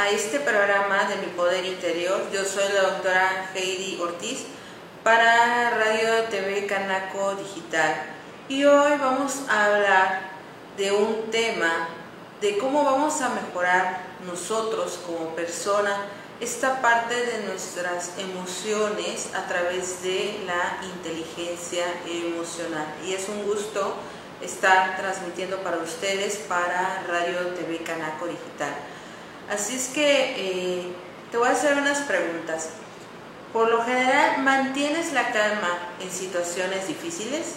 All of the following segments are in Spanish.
a este programa de Mi Poder Interior. Yo soy la doctora Heidi Ortiz para Radio TV Canaco Digital y hoy vamos a hablar de un tema de cómo vamos a mejorar nosotros como persona esta parte de nuestras emociones a través de la inteligencia emocional. Y es un gusto estar transmitiendo para ustedes para Radio TV Canaco Digital. Así es que eh, te voy a hacer unas preguntas. Por lo general, ¿mantienes la calma en situaciones difíciles?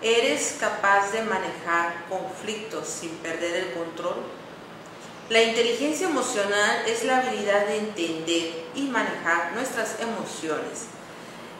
¿Eres capaz de manejar conflictos sin perder el control? La inteligencia emocional es la habilidad de entender y manejar nuestras emociones.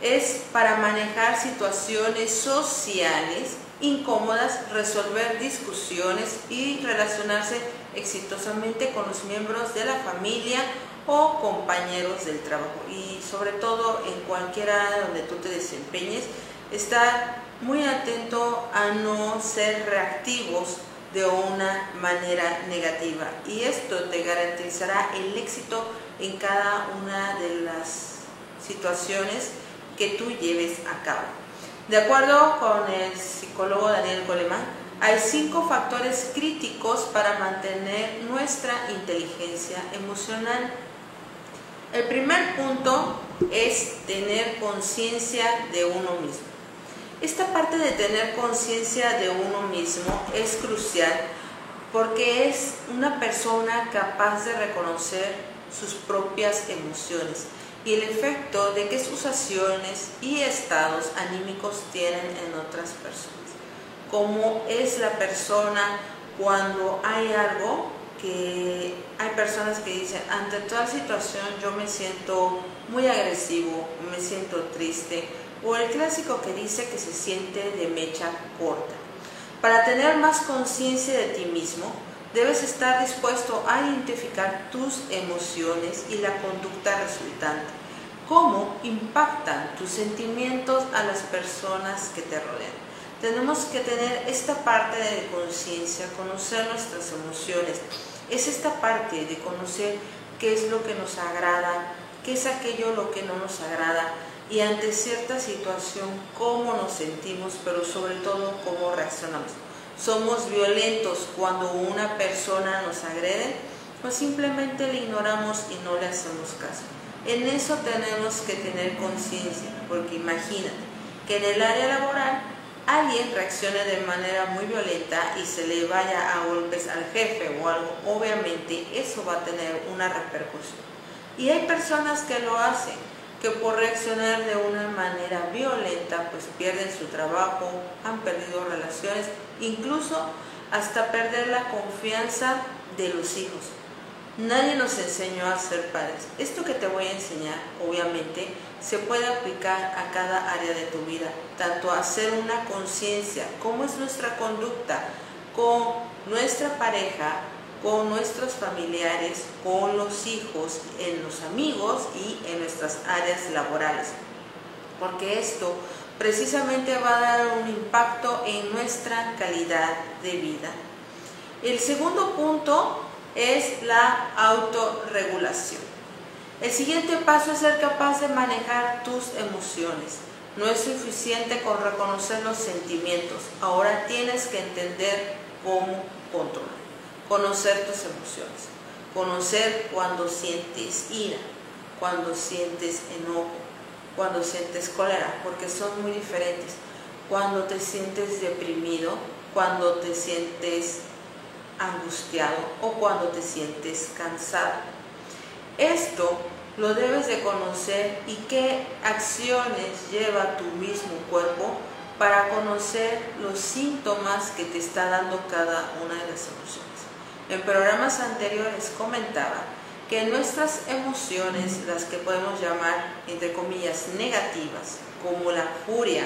Es para manejar situaciones sociales incómodas, resolver discusiones y relacionarse exitosamente con los miembros de la familia o compañeros del trabajo. Y sobre todo en cualquiera donde tú te desempeñes, estar muy atento a no ser reactivos de una manera negativa y esto te garantizará el éxito en cada una de las situaciones que tú lleves a cabo. De acuerdo con el psicólogo Daniel Goleman, hay cinco factores críticos para mantener nuestra inteligencia emocional. El primer punto es tener conciencia de uno mismo. Esta parte de tener conciencia de uno mismo es crucial porque es una persona capaz de reconocer sus propias emociones y el efecto de que sus acciones y estados anímicos tienen en otras personas. Como es la persona cuando hay algo que hay personas que dicen, ante toda situación yo me siento muy agresivo, me siento triste, o el clásico que dice que se siente de mecha corta. Para tener más conciencia de ti mismo, debes estar dispuesto a identificar tus emociones y la conducta resultante. Cómo impactan tus sentimientos a las personas que te rodean. Tenemos que tener esta parte de conciencia, conocer nuestras emociones. Es esta parte de conocer qué es lo que nos agrada, qué es aquello lo que no nos agrada, y ante cierta situación cómo nos sentimos, pero sobre todo cómo reaccionamos. Somos violentos cuando una persona nos agrede o simplemente le ignoramos y no le hacemos caso. En eso tenemos que tener conciencia, porque imagínate que en el área laboral alguien reaccione de manera muy violenta y se le vaya a golpes al jefe o algo, obviamente eso va a tener una repercusión. Y hay personas que lo hacen, que por reaccionar de una manera violenta pues pierden su trabajo, han perdido relaciones, incluso hasta perder la confianza de los hijos. Nadie nos enseñó a ser padres. Esto que te voy a enseñar, obviamente, se puede aplicar a cada área de tu vida, tanto hacer una conciencia, cómo es nuestra conducta con nuestra pareja, con nuestros familiares, con los hijos, en los amigos y en nuestras áreas laborales. Porque esto precisamente va a dar un impacto en nuestra calidad de vida. El segundo punto es la autorregulación. El siguiente paso es ser capaz de manejar tus emociones. No es suficiente con reconocer los sentimientos. Ahora tienes que entender cómo controlar conocer tus emociones, conocer cuando sientes ira, cuando sientes enojo, cuando sientes cólera, porque son muy diferentes. Cuando te sientes deprimido, cuando te sientes angustiado o cuando te sientes cansado. Esto lo debes de conocer y qué acciones lleva tu mismo cuerpo para conocer los síntomas que te está dando cada una de las emociones. En programas anteriores comentaba que nuestras emociones, las que podemos llamar entre comillas negativas, como la furia,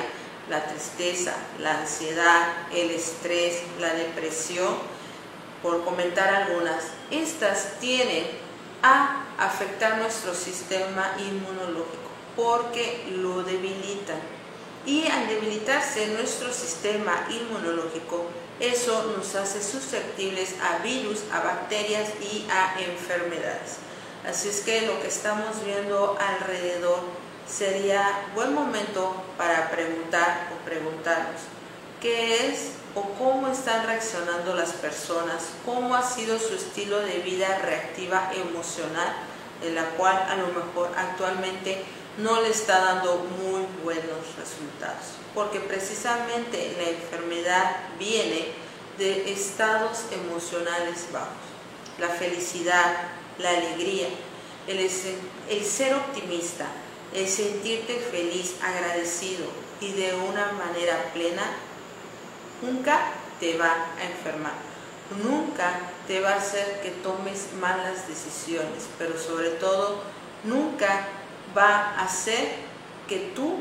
la tristeza, la ansiedad, el estrés, la depresión, por comentar algunas, estas tienen a afectar nuestro sistema inmunológico porque lo debilitan. Y al debilitarse nuestro sistema inmunológico, eso nos hace susceptibles a virus, a bacterias y a enfermedades. Así es que lo que estamos viendo alrededor sería buen momento para preguntar o preguntarnos qué es o cómo están reaccionando las personas, cómo ha sido su estilo de vida reactiva emocional, en la cual a lo mejor actualmente no le está dando muy buenos resultados, porque precisamente la enfermedad viene de estados emocionales bajos. La felicidad, la alegría, el, el ser optimista, el sentirte feliz, agradecido y de una manera plena, nunca te va a enfermar, nunca te va a hacer que tomes malas decisiones, pero sobre todo nunca va a hacer que tú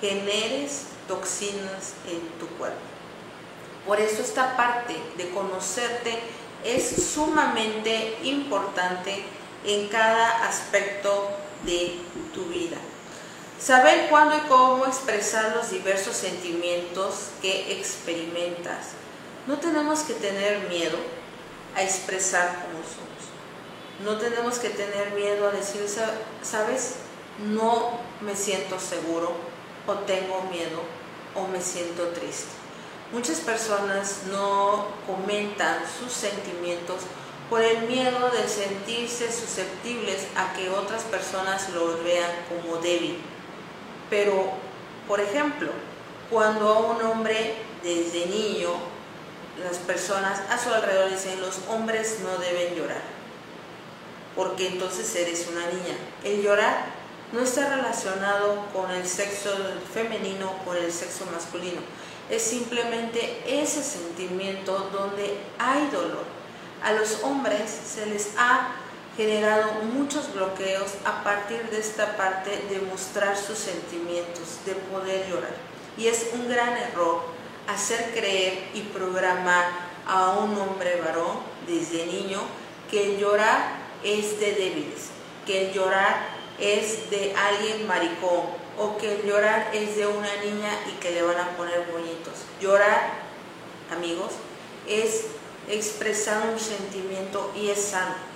generes toxinas en tu cuerpo. Por eso esta parte de conocerte es sumamente importante en cada aspecto de tu vida. Saber cuándo y cómo expresar los diversos sentimientos que experimentas. No tenemos que tener miedo a expresar cómo somos. No tenemos que tener miedo a decir, sabes, no me siento seguro o tengo miedo o me siento triste. Muchas personas no comentan sus sentimientos por el miedo de sentirse susceptibles a que otras personas lo vean como débil. Pero, por ejemplo, cuando a un hombre desde niño, las personas a su alrededor dicen, los hombres no deben llorar, porque entonces eres una niña. El llorar no está relacionado con el sexo femenino o el sexo masculino, es simplemente ese sentimiento donde hay dolor. A los hombres se les ha generado muchos bloqueos a partir de esta parte de mostrar sus sentimientos, de poder llorar. Y es un gran error hacer creer y programar a un hombre varón desde niño que el llorar es de débiles, que el llorar es de alguien maricón o que el llorar es de una niña y que le van a poner bonitos. Llorar, amigos, es expresar un sentimiento y es sano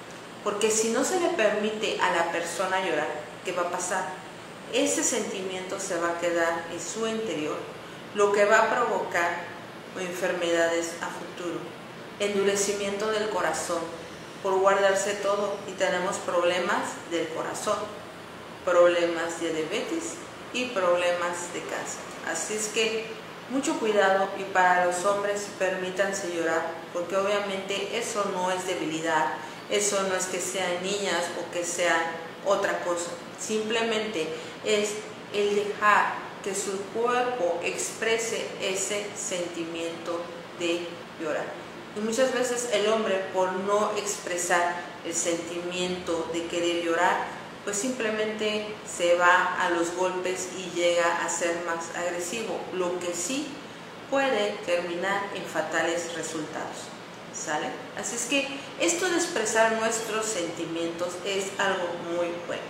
porque si no se le permite a la persona llorar, ¿qué va a pasar? Ese sentimiento se va a quedar en su interior, lo que va a provocar enfermedades a futuro, endurecimiento del corazón, por guardarse todo y tenemos problemas del corazón, problemas de diabetes y problemas de cáncer. Así es que mucho cuidado y para los hombres permítanse llorar, porque obviamente eso no es debilidad, eso no es que sean niñas o que sean otra cosa, simplemente es el dejar que su cuerpo exprese ese sentimiento de llorar. Y muchas veces el hombre por no expresar el sentimiento de querer llorar, pues simplemente se va a los golpes y llega a ser más agresivo, lo que sí puede terminar en fatales resultados. ¿Sale? Así es que esto de expresar nuestros sentimientos es algo muy bueno.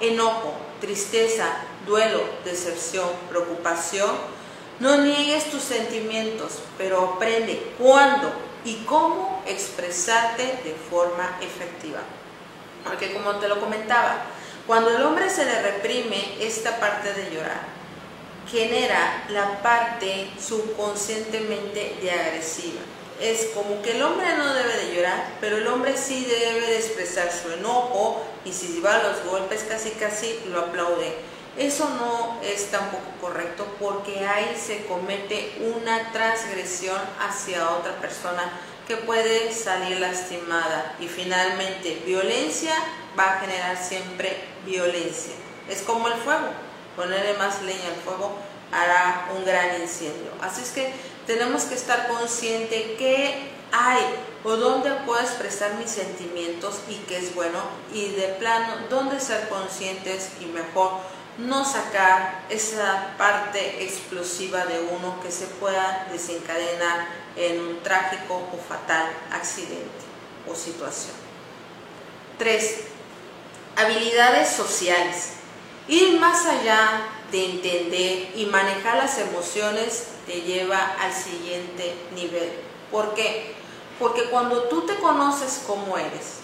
Enojo, tristeza, duelo, decepción, preocupación. No niegues tus sentimientos, pero aprende cuándo y cómo expresarte de forma efectiva. Porque como te lo comentaba, cuando el hombre se le reprime esta parte de llorar, genera la parte subconscientemente de agresiva es como que el hombre no debe de llorar, pero el hombre sí debe de expresar su enojo y si va a los golpes casi casi lo aplaude. Eso no es tampoco correcto porque ahí se comete una transgresión hacia otra persona que puede salir lastimada y finalmente violencia va a generar siempre violencia. Es como el fuego, ponerle más leña al fuego hará un gran incendio. Así es que tenemos que estar consciente que hay o dónde puedo expresar mis sentimientos y qué es bueno y de plano dónde ser conscientes y mejor no sacar esa parte explosiva de uno que se pueda desencadenar en un trágico o fatal accidente o situación. 3. Habilidades sociales. Ir más allá de entender y manejar las emociones te lleva al siguiente nivel. ¿Por qué? Porque cuando tú te conoces como eres,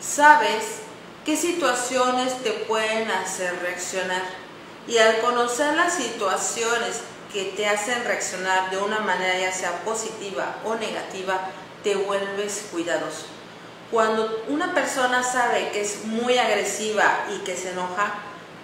sabes qué situaciones te pueden hacer reaccionar. Y al conocer las situaciones que te hacen reaccionar de una manera ya sea positiva o negativa, te vuelves cuidadoso. Cuando una persona sabe que es muy agresiva y que se enoja,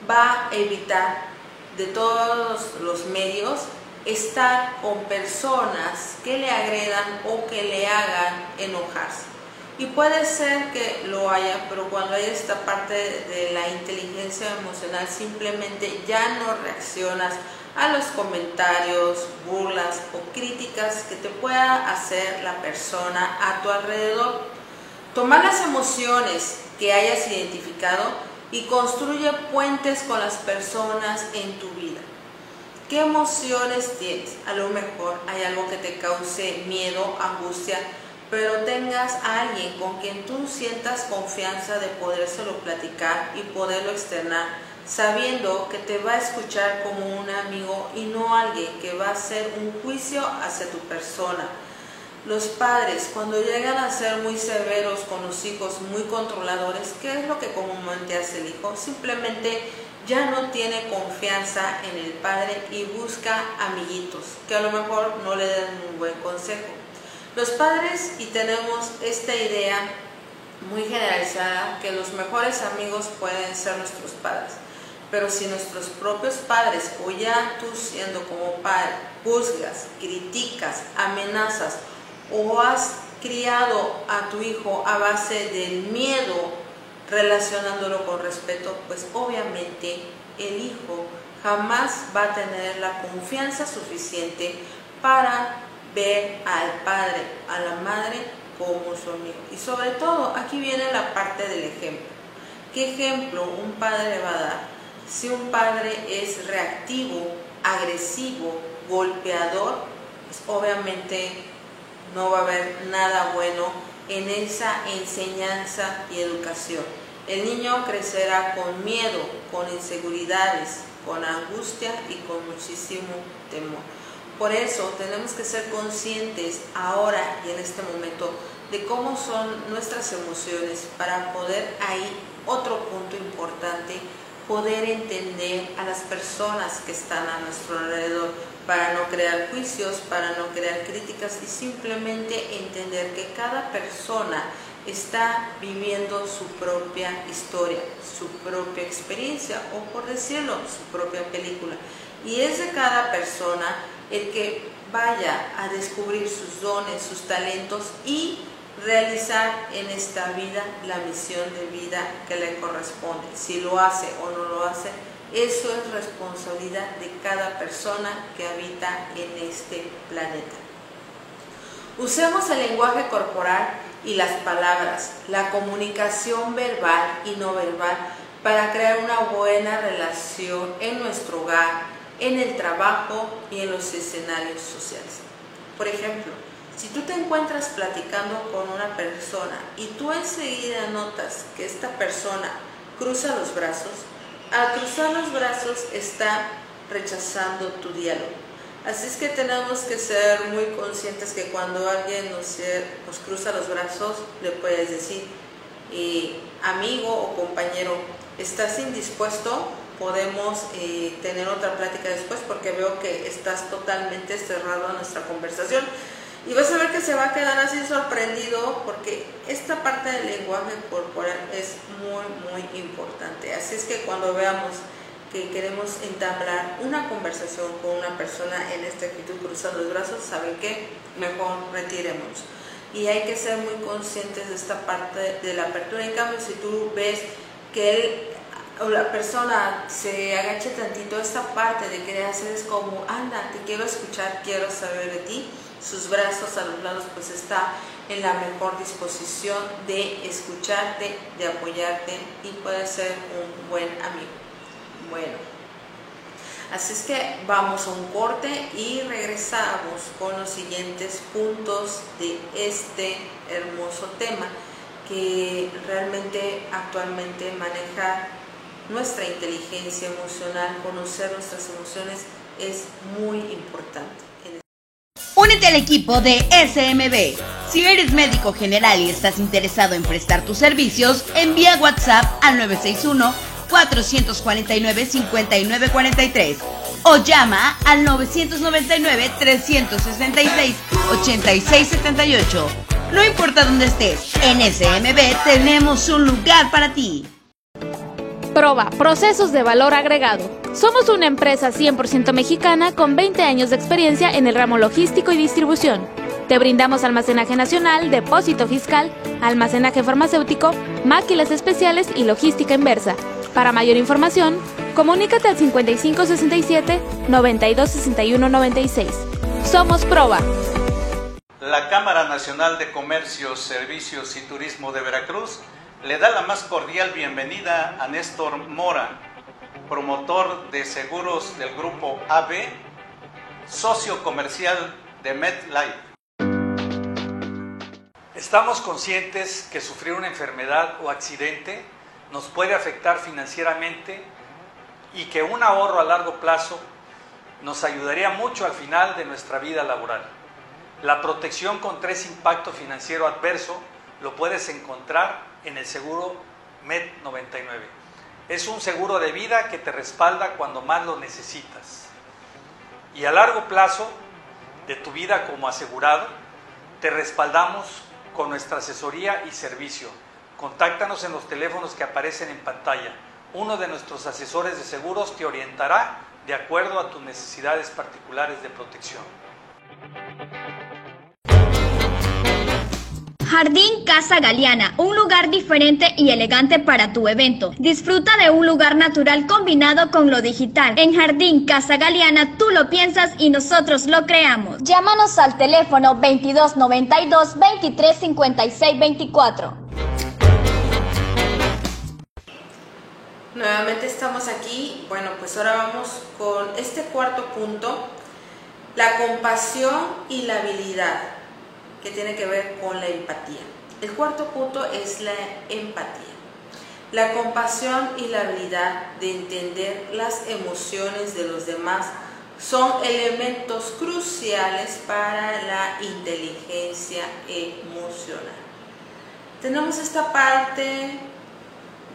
va a evitar de todos los medios estar con personas que le agredan o que le hagan enojarse. Y puede ser que lo haya, pero cuando hay esta parte de la inteligencia emocional, simplemente ya no reaccionas a los comentarios, burlas o críticas que te pueda hacer la persona a tu alrededor. Tomar las emociones que hayas identificado y construye puentes con las personas en tu vida. ¿Qué emociones tienes? A lo mejor hay algo que te cause miedo, angustia, pero tengas a alguien con quien tú sientas confianza de podérselo platicar y poderlo externar, sabiendo que te va a escuchar como un amigo y no alguien que va a hacer un juicio hacia tu persona. Los padres, cuando llegan a ser muy severos con los hijos, muy controladores, ¿qué es lo que comúnmente hace el hijo? Simplemente ya no tiene confianza en el padre y busca amiguitos, que a lo mejor no le den un buen consejo. Los padres, y tenemos esta idea muy generalizada, que los mejores amigos pueden ser nuestros padres. Pero si nuestros propios padres, o ya tú siendo como padre, juzgas, criticas, amenazas, o has criado a tu hijo a base del miedo, relacionándolo con respeto, pues obviamente el hijo jamás va a tener la confianza suficiente para ver al padre, a la madre como su amigo. Y sobre todo, aquí viene la parte del ejemplo. ¿Qué ejemplo un padre va a dar? Si un padre es reactivo, agresivo, golpeador, pues obviamente no va a haber nada bueno en esa enseñanza y educación. El niño crecerá con miedo, con inseguridades, con angustia y con muchísimo temor. Por eso tenemos que ser conscientes ahora y en este momento de cómo son nuestras emociones para poder ahí, otro punto importante, poder entender a las personas que están a nuestro alrededor, para no crear juicios, para no crear críticas y simplemente entender que cada persona está viviendo su propia historia, su propia experiencia o por decirlo, su propia película. Y es de cada persona el que vaya a descubrir sus dones, sus talentos y realizar en esta vida la misión de vida que le corresponde. Si lo hace o no lo hace, eso es responsabilidad de cada persona que habita en este planeta. Usemos el lenguaje corporal y las palabras, la comunicación verbal y no verbal para crear una buena relación en nuestro hogar, en el trabajo y en los escenarios sociales. Por ejemplo, si tú te encuentras platicando con una persona y tú enseguida notas que esta persona cruza los brazos, al cruzar los brazos está rechazando tu diálogo. Así es que tenemos que ser muy conscientes que cuando alguien nos, cruza los brazos, le puedes decir, amigo o compañero, ¿estás indispuesto? podemos eh, tener otra plática después porque veo que estás totalmente cerrado a nuestra conversación. Y vas a ver que se va a quedar así sorprendido porque esta parte del lenguaje corporal es muy, muy importante. Así es que cuando veamos que queremos entablar una conversación con una persona en esta actitud cruzando los brazos, ¿saben qué? Mejor retiremos. Y hay que ser muy conscientes de esta parte de la apertura. En cambio, si tú ves que él o la persona se agacha tantito, esta parte de querer hacer es como, anda, te quiero escuchar, quiero saber de ti. Sus brazos a los lados pues está en la mejor disposición de escucharte, de apoyarte y puede ser un buen amigo. Bueno, así es que vamos a un corte y regresamos con los siguientes puntos de este hermoso tema que realmente actualmente maneja nuestra inteligencia emocional, conocer nuestras emociones es muy importante. Únete al equipo de SMB. Si eres médico general y estás interesado en prestar tus servicios, envía WhatsApp al 961-449-5943 o llama al 999-366-8678. No importa dónde estés, en SMB tenemos un lugar para ti. Proba, procesos de valor agregado. Somos una empresa 100% mexicana con 20 años de experiencia en el ramo logístico y distribución. Te brindamos almacenaje nacional, depósito fiscal, almacenaje farmacéutico, máquinas especiales y logística inversa. Para mayor información, comunícate al 5567 926196. Somos Proba. La Cámara Nacional de Comercio, Servicios y Turismo de Veracruz le da la más cordial bienvenida a Néstor Mora, promotor de seguros del grupo AB, socio comercial de MedLife. Estamos conscientes que sufrir una enfermedad o accidente nos puede afectar financieramente y que un ahorro a largo plazo nos ayudaría mucho al final de nuestra vida laboral. La protección contra ese impacto financiero adverso lo puedes encontrar en el seguro MED 99. Es un seguro de vida que te respalda cuando más lo necesitas. Y a largo plazo de tu vida como asegurado, te respaldamos con nuestra asesoría y servicio. Contáctanos en los teléfonos que aparecen en pantalla. Uno de nuestros asesores de seguros te orientará de acuerdo a tus necesidades particulares de protección. Jardín Casa Galeana, un lugar diferente y elegante para tu evento. Disfruta de un lugar natural combinado con lo digital. En Jardín Casa Galeana tú lo piensas y nosotros lo creamos. Llámanos al teléfono 2292 2356 24. Nuevamente estamos aquí. Bueno, pues ahora vamos con este cuarto punto, la compasión y la habilidad que tiene que ver con la empatía. El cuarto punto es la empatía. La compasión y la habilidad de entender las emociones de los demás son elementos cruciales para la inteligencia emocional. Tenemos esta parte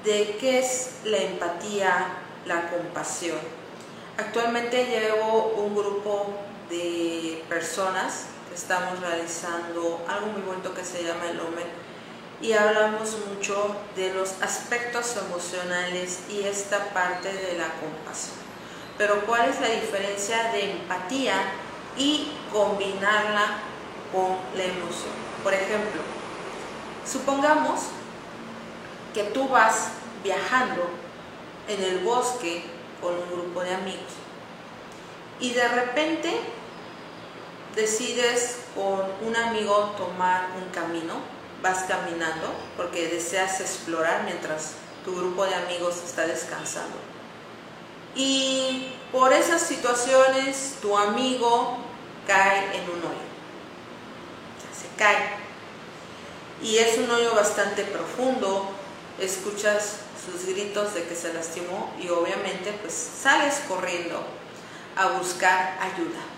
de qué es la empatía, la compasión. Actualmente llevo un grupo de personas estamos realizando algo muy bonito que se llama el OMEN y hablamos mucho de los aspectos emocionales y esta parte de la compasión. Pero ¿cuál es la diferencia de empatía y combinarla con la emoción? Por ejemplo, supongamos que tú vas viajando en el bosque con un grupo de amigos y de repente decides con un amigo tomar un camino, vas caminando porque deseas explorar mientras tu grupo de amigos está descansando. Y por esas situaciones tu amigo cae en un hoyo. se cae. Y es un hoyo bastante profundo, escuchas sus gritos de que se lastimó y obviamente pues sales corriendo a buscar ayuda.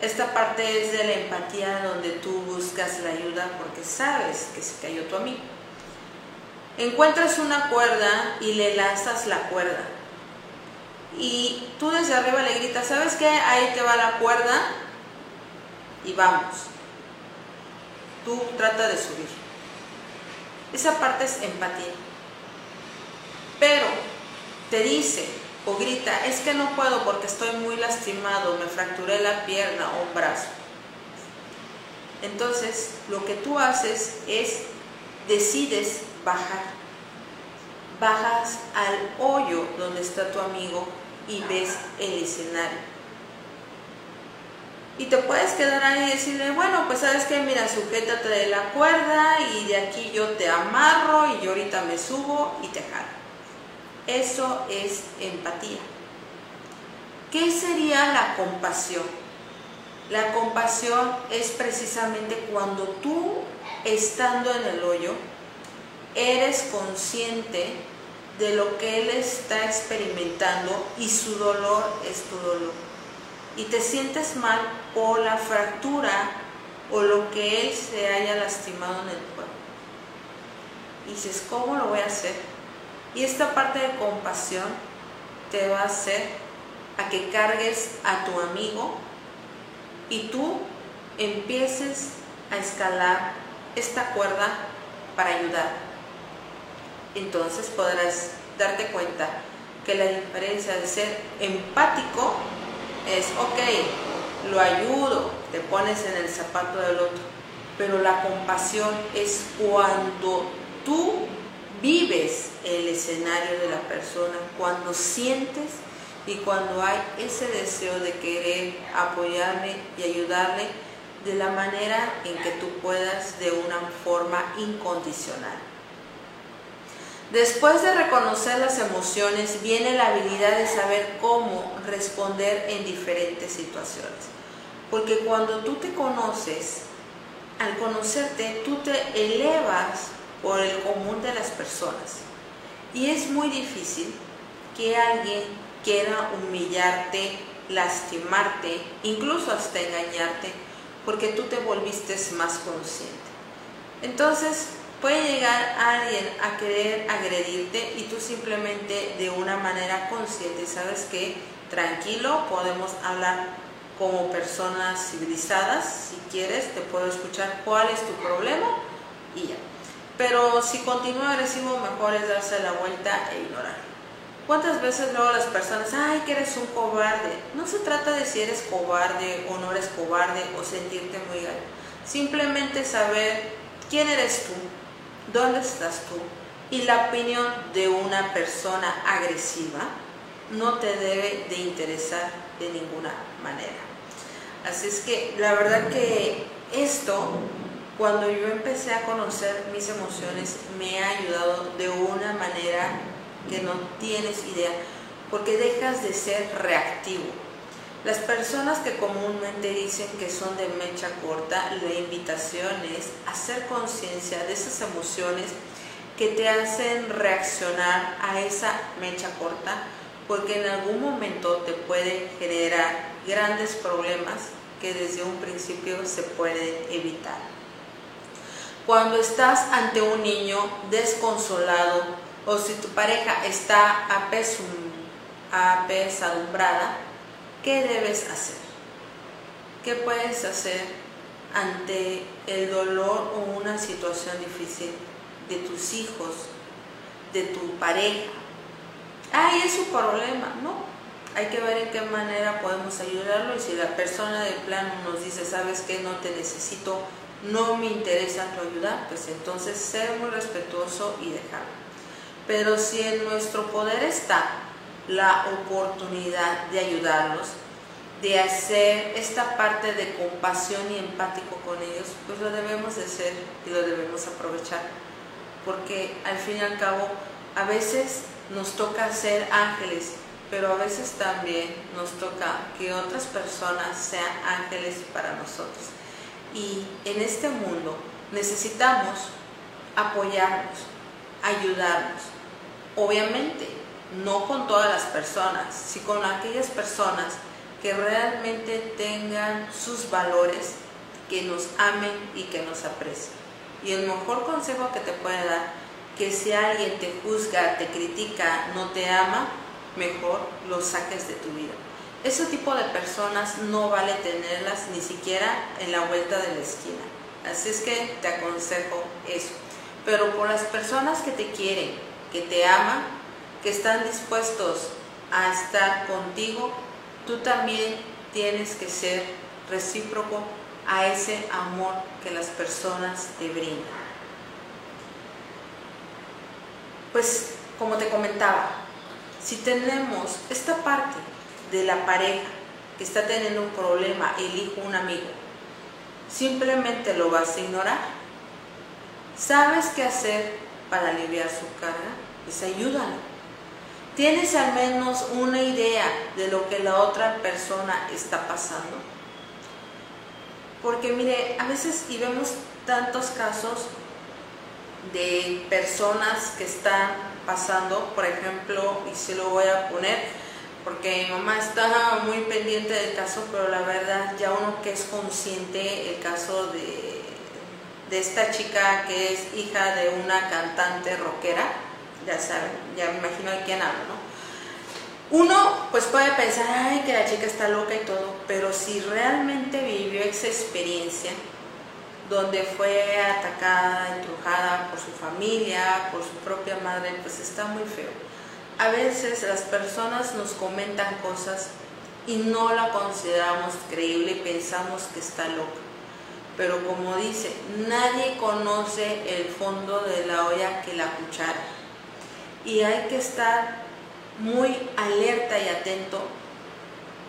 Esta parte es de la empatía donde tú buscas la ayuda porque sabes que se cayó tu amigo. Encuentras una cuerda y le lanzas la cuerda. Y tú desde arriba le gritas, ¿sabes qué? Ahí te va la cuerda y vamos. Tú trata de subir. Esa parte es empatía. Pero te dice, o grita, es que no puedo porque estoy muy lastimado, me fracturé la pierna o un brazo. Entonces, lo que tú haces es, decides bajar. Bajas al hoyo donde está tu amigo y ves el escenario. Y te puedes quedar ahí y decirle, bueno, pues sabes que, mira, sujétate de la cuerda y de aquí yo te amarro y yo ahorita me subo y te jalo. Eso es empatía. ¿Qué sería la compasión? La compasión es precisamente cuando tú, estando en el hoyo, eres consciente de lo que él está experimentando y su dolor es tu dolor. Y te sientes mal por la fractura o lo que él se haya lastimado en el cuerpo. Y dices, ¿cómo lo voy a hacer? Y esta parte de compasión te va a hacer a que cargues a tu amigo y tú empieces a escalar esta cuerda para ayudar. Entonces podrás darte cuenta que la diferencia de ser empático es, ok, lo ayudo, te pones en el zapato del otro, pero la compasión es cuando tú vives el escenario de la persona, cuando sientes y cuando hay ese deseo de querer apoyarle y ayudarle de la manera en que tú puedas de una forma incondicional. Después de reconocer las emociones viene la habilidad de saber cómo responder en diferentes situaciones. Porque cuando tú te conoces, al conocerte, tú te elevas por el común de las personas. Y es muy difícil que alguien quiera humillarte, lastimarte, incluso hasta engañarte, porque tú te volviste más consciente. Entonces, puede llegar alguien a querer agredirte y tú simplemente de una manera consciente, sabes que tranquilo, podemos hablar como personas civilizadas, si quieres, te puedo escuchar cuál es tu problema y ya. Pero si continúa agresivo, mejor es darse la vuelta e ignorar. ¿Cuántas veces luego las personas, ay, que eres un cobarde? No se trata de si eres cobarde o no eres cobarde o sentirte muy mal. Simplemente saber quién eres tú, dónde estás tú. Y la opinión de una persona agresiva no te debe de interesar de ninguna manera. Así es que la verdad que esto, cuando yo empecé a conocer mis emociones, me ha ayudado de una manera que no tienes idea, porque dejas de ser reactivo. Las personas que comúnmente dicen que son de mecha corta, la invitación es hacer conciencia de esas emociones que te hacen reaccionar a esa mecha corta, porque en algún momento te puede generar grandes problemas que desde un principio se pueden evitar. Cuando estás ante un niño desconsolado, o si tu pareja está apesadumbrada, ¿qué debes hacer? ¿Qué puedes hacer ante el dolor o una situación difícil de tus hijos, de tu pareja? Ay, es su problema, no. Hay que ver en qué manera podemos ayudarlo y si la persona de plano nos dice, sabes que no te necesito, no me interesa tu ayuda, pues entonces ser muy respetuoso y dejarlo. Pero si en nuestro poder está la oportunidad de ayudarlos, de hacer esta parte de compasión y empático con ellos, pues lo debemos de hacer y lo debemos aprovechar. Porque al fin y al cabo, a veces nos toca ser ángeles, pero a veces también nos toca que otras personas sean ángeles para nosotros. Y en este mundo necesitamos apoyarnos, ayudarnos, Obviamente, no con todas las personas, sino con aquellas personas que realmente tengan sus valores, que nos amen y que nos aprecien. Y el mejor consejo que te puede dar, que si alguien te juzga, te critica, no te ama, mejor lo saques de tu vida. Ese tipo de personas no vale tenerlas ni siquiera en la vuelta de la esquina. Así es que te aconsejo eso. Pero por las personas que te quieren, que te aman, que están dispuestos a estar contigo, tú también tienes que ser recíproco a ese amor que las personas te brindan. Pues como te comentaba, si tenemos esta parte de la pareja que está teniendo un problema, el hijo, un amigo, simplemente lo vas a ignorar. ¿Sabes qué hacer para aliviar su carga, pues ayúdalo. ¿Tienes al menos una idea de lo que la otra persona está pasando? Porque mire, a veces y vemos tantos casos de personas que están pasando, por ejemplo, y se lo voy a poner, porque mi mamá está muy pendiente del caso, pero la verdad ya uno que es consciente el caso de, de esta chica que es hija de una cantante rockera, ya saben, ya me imagino de quién hablo, ¿no? Uno pues puede pensar, ay, que la chica está loca y todo, pero si realmente vivió esa experiencia, donde fue atacada, entrujada por su familia, por su propia madre, pues está muy feo. A veces las personas nos comentan cosas y no la consideramos creíble y pensamos que está loca. Pero como dice, nadie conoce el fondo de la olla que la cuchara. Y hay que estar muy alerta y atento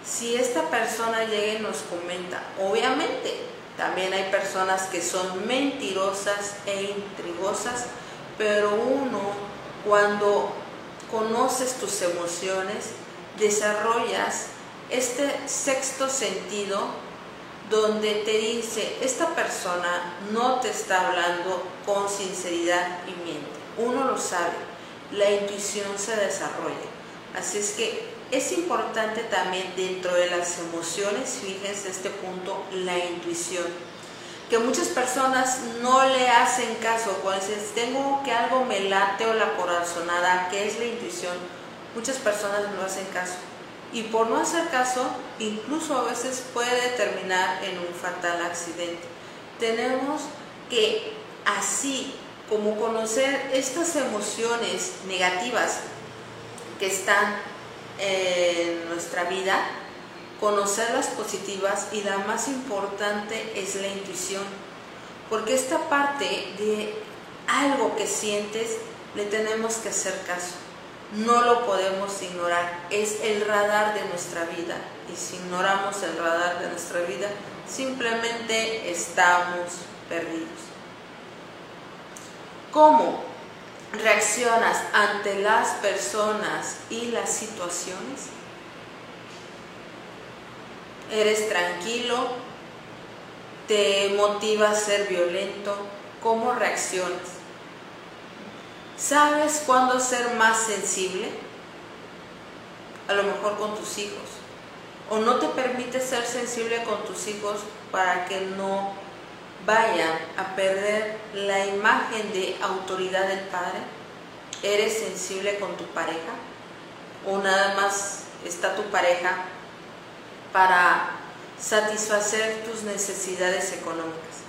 si esta persona llega y nos comenta. Obviamente, también hay personas que son mentirosas e intrigosas, pero uno cuando conoces tus emociones, desarrollas este sexto sentido donde te dice, esta persona no te está hablando con sinceridad y miente. Uno lo sabe, la intuición se desarrolla. Así es que es importante también dentro de las emociones, fíjense este punto, la intuición. Que muchas personas no le hacen caso cuando dices, tengo que algo me late o la corazonada, que es la intuición. Muchas personas no hacen caso. Y por no hacer caso, incluso a veces puede terminar en un fatal accidente. Tenemos que así como conocer estas emociones negativas que están en nuestra vida, conocer las positivas y la más importante es la intuición, porque esta parte de algo que sientes le tenemos que hacer caso, no lo podemos ignorar, es el radar de nuestra vida y si ignoramos el radar de nuestra vida simplemente estamos perdidos. ¿Cómo? reaccionas ante las personas y las situaciones? ¿Eres tranquilo? ¿Te motiva a ser violento? ¿Cómo reaccionas? ¿Sabes cuándo ser más sensible? A lo mejor con tus hijos. ¿O no te permite ser sensible con tus hijos para que no vayan a perder la imagen de autoridad del Padre? ¿Eres sensible con tu pareja? ¿O nada más está tu pareja para satisfacer tus necesidades económicas?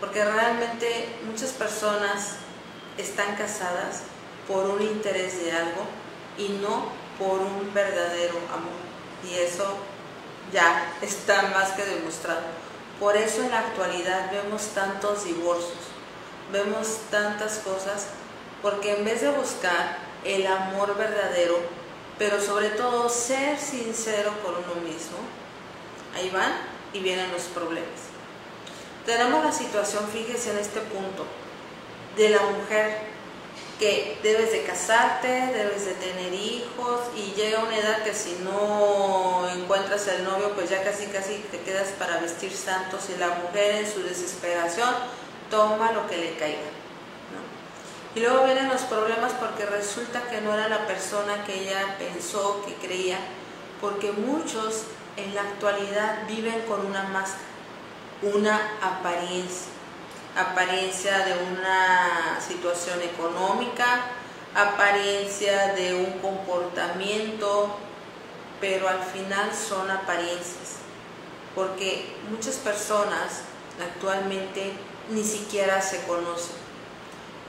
Porque realmente muchas personas están casadas por un interés de algo y no por un verdadero amor. Y eso ya está más que demostrado. Por eso en la actualidad vemos tantos divorcios, vemos tantas cosas, porque en vez de buscar el amor verdadero, pero sobre todo ser sincero con uno mismo, ahí van y vienen los problemas. Tenemos la situación, fíjese en este punto, de la mujer que debes de casarte, debes de tener hijos y llega una edad que si no encuentras el novio pues ya casi casi te quedas para vestir santos y la mujer en su desesperación toma lo que le caiga. Y luego vienen los problemas porque resulta que no era la persona que ella pensó, que creía, porque muchos en la actualidad viven con una máscara, una apariencia apariencia de una situación económica, apariencia de un comportamiento, pero al final son apariencias, porque muchas personas actualmente ni siquiera se conocen.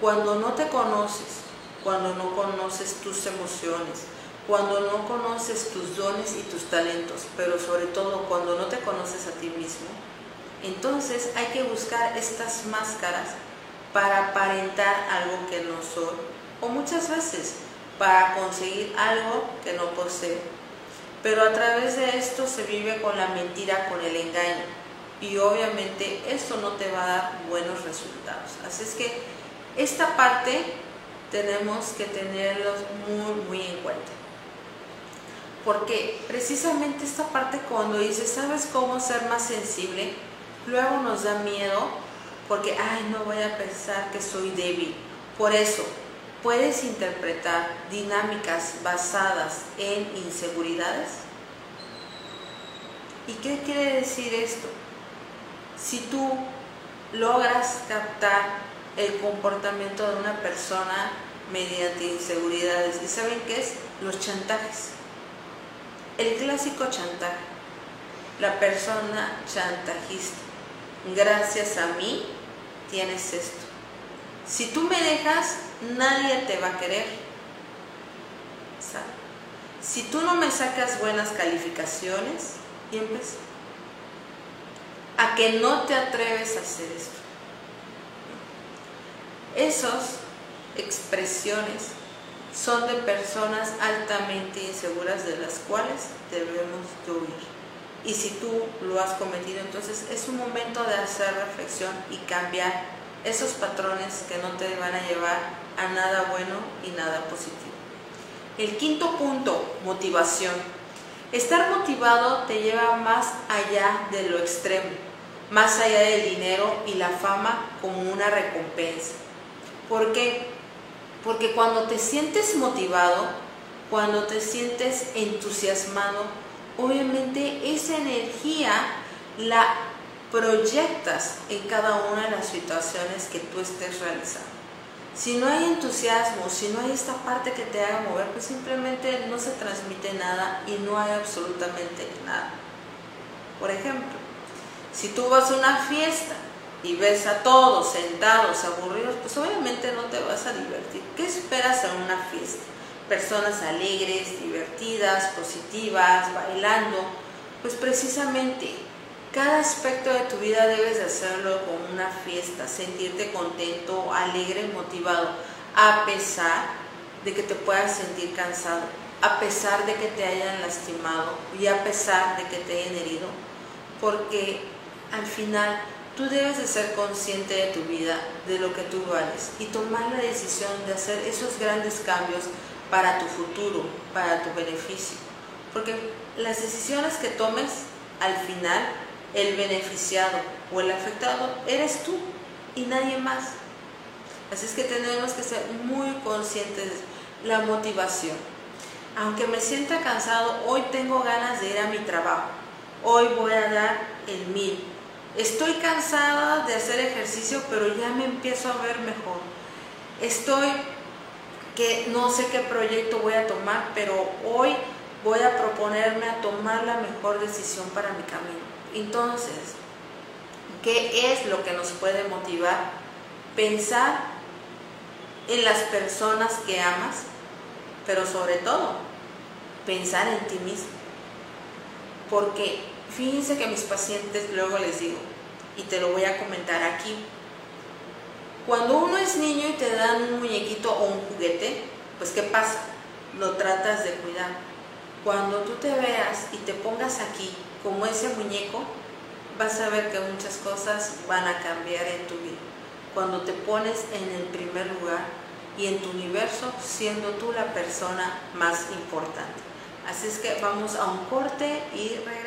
Cuando no te conoces, cuando no conoces tus emociones, cuando no conoces tus dones y tus talentos, pero sobre todo cuando no te conoces a ti mismo, entonces hay que buscar estas máscaras para aparentar algo que no soy o muchas veces para conseguir algo que no posee. Pero a través de esto se vive con la mentira, con el engaño y obviamente esto no te va a dar buenos resultados. Así es que esta parte tenemos que tenerlos muy, muy en cuenta. Porque precisamente esta parte cuando dices, ¿sabes cómo ser más sensible? luego nos da miedo porque, ay, no voy a pensar que soy débil. Por eso, puedes interpretar dinámicas basadas en inseguridades. ¿Y qué quiere decir esto? Si tú logras captar el comportamiento de una persona mediante inseguridades, ¿y saben qué es? Los chantajes. El clásico chantaje. La persona chantajista. Gracias a mí tienes esto. Si tú me dejas, nadie te va a querer. Si tú no me sacas buenas calificaciones, y empezó. A que no te atreves a hacer esto. Esas expresiones son de personas altamente inseguras de las cuales debemos de huir. Y si tú lo has cometido, entonces es un momento de hacer reflexión y cambiar esos patrones que no te van a llevar a nada bueno y nada positivo. El quinto punto, motivación. Estar motivado te lleva más allá de lo extremo, más allá del dinero y la fama como una recompensa. ¿Por qué? Porque cuando te sientes motivado, cuando te sientes entusiasmado, obviamente esa energía la proyectas en cada una de las situaciones que tú estés realizando. Si no hay entusiasmo, si no hay esta parte que te haga mover, pues simplemente no se transmite nada y no hay absolutamente nada. Por ejemplo, si tú vas a una fiesta y ves a todos sentados, aburridos, pues obviamente no te vas a divertir. ¿Qué esperas en una fiesta? Personas alegres, divertidas, positivas, bailando. Pues precisamente cada aspecto de tu vida debes de hacerlo con una fiesta, sentirte contento, alegre, motivado, a pesar de que te puedas sentir cansado, a pesar de que te hayan lastimado y a pesar de que te hayan herido, porque al final tú debes de ser consciente de tu vida, de lo que tú vales y tomar la decisión de hacer esos grandes cambios para tu futuro, para tu beneficio. Porque las decisiones que tomes al final el beneficiado o el afectado eres tú y nadie más. Así es que tenemos que ser muy conscientes de la motivación. Aunque me sienta cansado, hoy tengo ganas de ir a mi trabajo. Hoy voy a dar el mil. Estoy cansada de hacer ejercicio, pero ya me empiezo a ver mejor. Estoy que no sé qué proyecto voy a tomar, pero hoy voy a proponerme a tomar la mejor decisión para mi camino. Entonces, ¿qué es lo que nos puede motivar? Pensar en las personas que amas, pero sobre todo, pensar en ti mismo. Porque fíjense que mis pacientes luego les digo, y te lo voy a comentar aquí, cuando uno es niño y te dan un muñequito o un juguete, pues ¿qué pasa? Lo tratas de cuidar. Cuando tú te veas y te pongas aquí como ese muñeco, vas a ver que muchas cosas van a cambiar en tu vida. Cuando te pones en el primer lugar y en tu universo siendo tú la persona más importante. Así es que vamos a un corte y regresamos.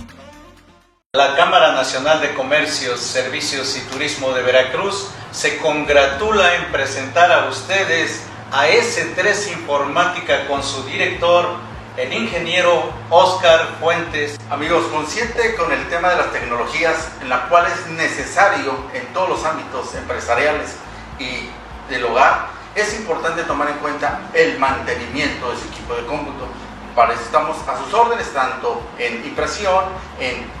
La Cámara Nacional de Comercios, Servicios y Turismo de Veracruz se congratula en presentar a ustedes a S3 Informática con su director, el ingeniero Oscar Fuentes. Amigos, consciente con el tema de las tecnologías, en la cual es necesario en todos los ámbitos empresariales y del hogar, es importante tomar en cuenta el mantenimiento de ese equipo de cómputo. Para eso estamos a sus órdenes, tanto en impresión, en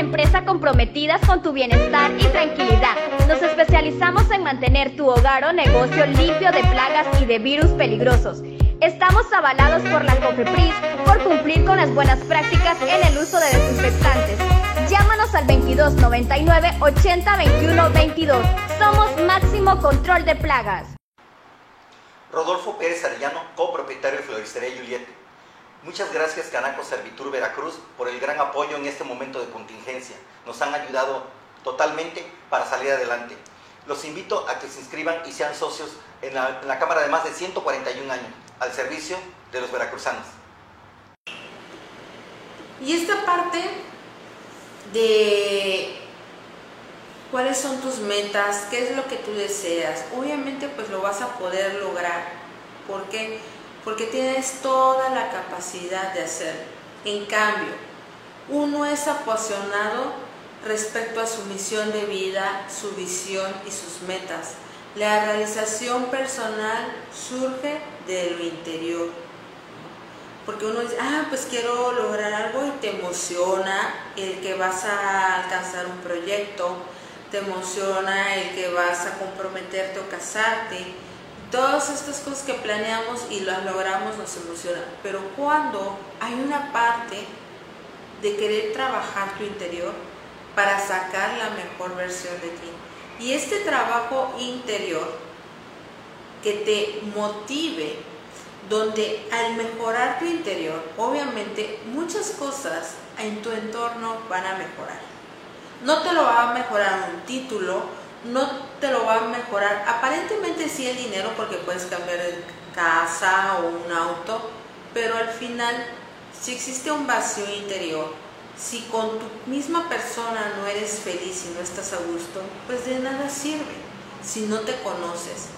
Empresa comprometidas con tu bienestar y tranquilidad. Nos especializamos en mantener tu hogar o negocio limpio de plagas y de virus peligrosos. Estamos avalados por la COFEPRIS por cumplir con las buenas prácticas en el uso de desinfectantes. Llámanos al 22 99 80 21 22. Somos Máximo Control de Plagas. Rodolfo Pérez Arellano, copropietario de Floristería Juliet. Muchas gracias Canaco Servitur Veracruz por el gran apoyo en este momento de contingencia. Nos han ayudado totalmente para salir adelante. Los invito a que se inscriban y sean socios en la, Cámara de más de 141 años, al servicio de los veracruzanos. Y esta parte de cuáles son tus metas, qué es lo que tú deseas, obviamente pues lo vas a poder lograr. ¿Por qué? Porque tienes toda la capacidad de hacerlo. En cambio, uno es apasionado respecto a su misión de vida, su visión y sus metas. La realización personal surge de lo interior. Porque uno dice, ah, pues quiero lograr algo y te emociona el que vas a alcanzar un proyecto, te emociona el que vas a comprometerte o casarte. Todas estas cosas que planeamos y las logramos nos emocionan. Pero cuando hay una parte de querer trabajar tu interior para sacar la mejor versión de ti. Y este trabajo interior que te motive, donde al mejorar tu interior, obviamente muchas cosas en tu entorno van a mejorar. No te lo va a mejorar un título, no te lo va a mejorar, aparentemente sí el dinero porque puedes cambiar de casa o un auto, pero al final si existe un vacío interior, si con tu misma persona no eres feliz y no estás a gusto, pues de nada sirve si no te conoces.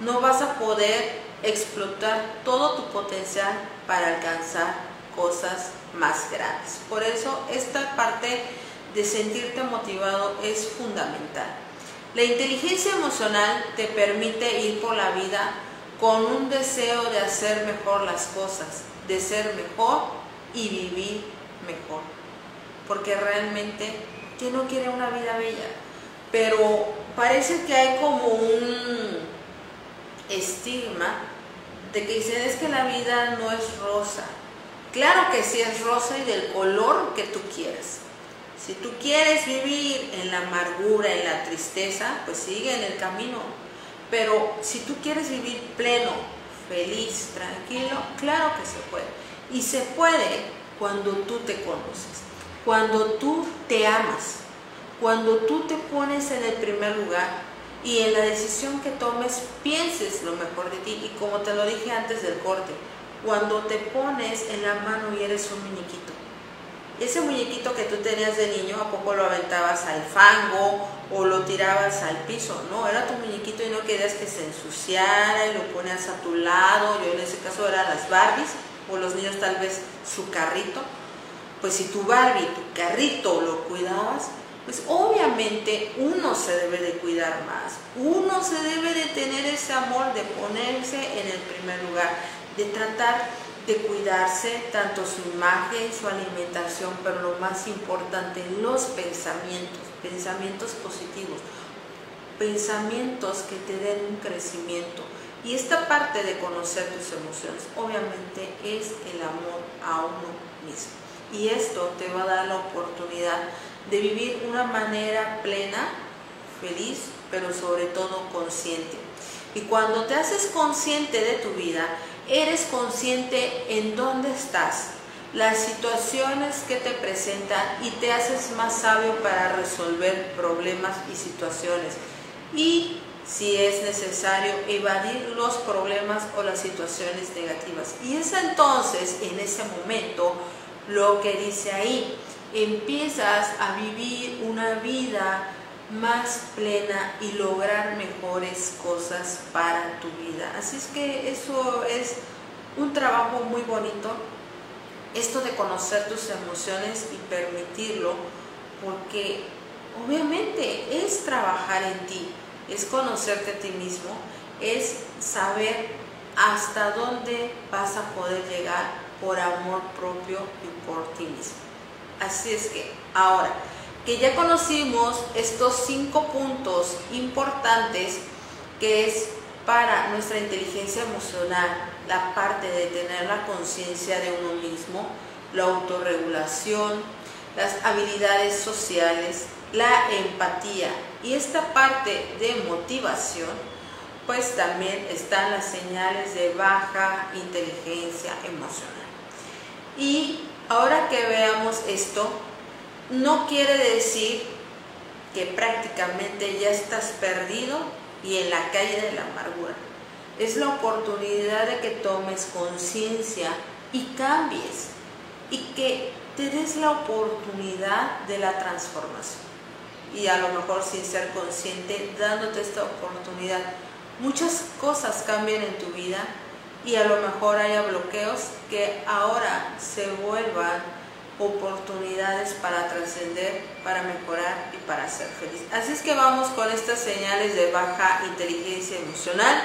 No vas a poder explotar todo tu potencial para alcanzar cosas más grandes. Por eso esta parte de sentirte motivado es fundamental. La inteligencia emocional te permite ir por la vida con un deseo de hacer mejor las cosas, de ser mejor y vivir mejor. Porque realmente, ¿quién no quiere una vida bella? Pero parece que hay como un estigma de que dicen es que la vida no es rosa. Claro que sí es rosa y del color que tú quieras. Si tú quieres vivir en la amargura, en la tristeza, pues sigue en el camino. Pero si tú quieres vivir pleno, feliz, tranquilo, claro que se puede. Y se puede cuando tú te conoces, cuando tú te amas, cuando tú te pones en el primer lugar y en la decisión que tomes pienses lo mejor de ti. Y como te lo dije antes del corte, cuando te pones en la mano y eres un muñequito, ese muñequito que tú tenías de niño, ¿a poco lo aventabas al fango o lo tirabas al piso? No, era tu muñequito y no querías que se ensuciara y lo ponías a tu lado. Yo en ese caso eran las Barbies o los niños tal vez su carrito. Pues si tu Barbie, tu carrito lo cuidabas, pues obviamente uno se debe de cuidar más. Uno se debe de tener ese amor de ponerse en el primer lugar, de tratar de cuidarse tanto su imagen, su alimentación, pero lo más importante, los pensamientos, pensamientos positivos, pensamientos que te den un crecimiento. Y esta parte de conocer tus emociones, obviamente, es el amor a uno mismo. Y esto te va a dar la oportunidad de vivir una manera plena, feliz, pero sobre todo consciente. Y cuando te haces consciente de tu vida, eres consciente en dónde estás, las situaciones que te presentan y te haces más sabio para resolver problemas y situaciones. Y si es necesario evadir los problemas o las situaciones negativas. Y es entonces, en ese momento, lo que dice ahí, empiezas a vivir una vida más plena y lograr mejores cosas para tu vida. Así es que eso es un trabajo muy bonito, esto de conocer tus emociones y permitirlo, porque obviamente es trabajar en ti, es conocerte a ti mismo, es saber hasta dónde vas a poder llegar por amor propio y por ti mismo. Así es que ahora que ya conocimos estos cinco puntos importantes que es para nuestra inteligencia emocional, la parte de tener la conciencia de uno mismo, la autorregulación, las habilidades sociales, la empatía y esta parte de motivación, pues también están las señales de baja inteligencia emocional. Y ahora que veamos esto, no quiere decir que prácticamente ya estás perdido y en la calle de la amargura. Es la oportunidad de que tomes conciencia y cambies y que te des la oportunidad de la transformación. Y a lo mejor sin ser consciente, dándote esta oportunidad, muchas cosas cambian en tu vida y a lo mejor haya bloqueos que ahora se vuelvan oportunidades para trascender, para mejorar y para ser feliz. Así es que vamos con estas señales de baja inteligencia emocional.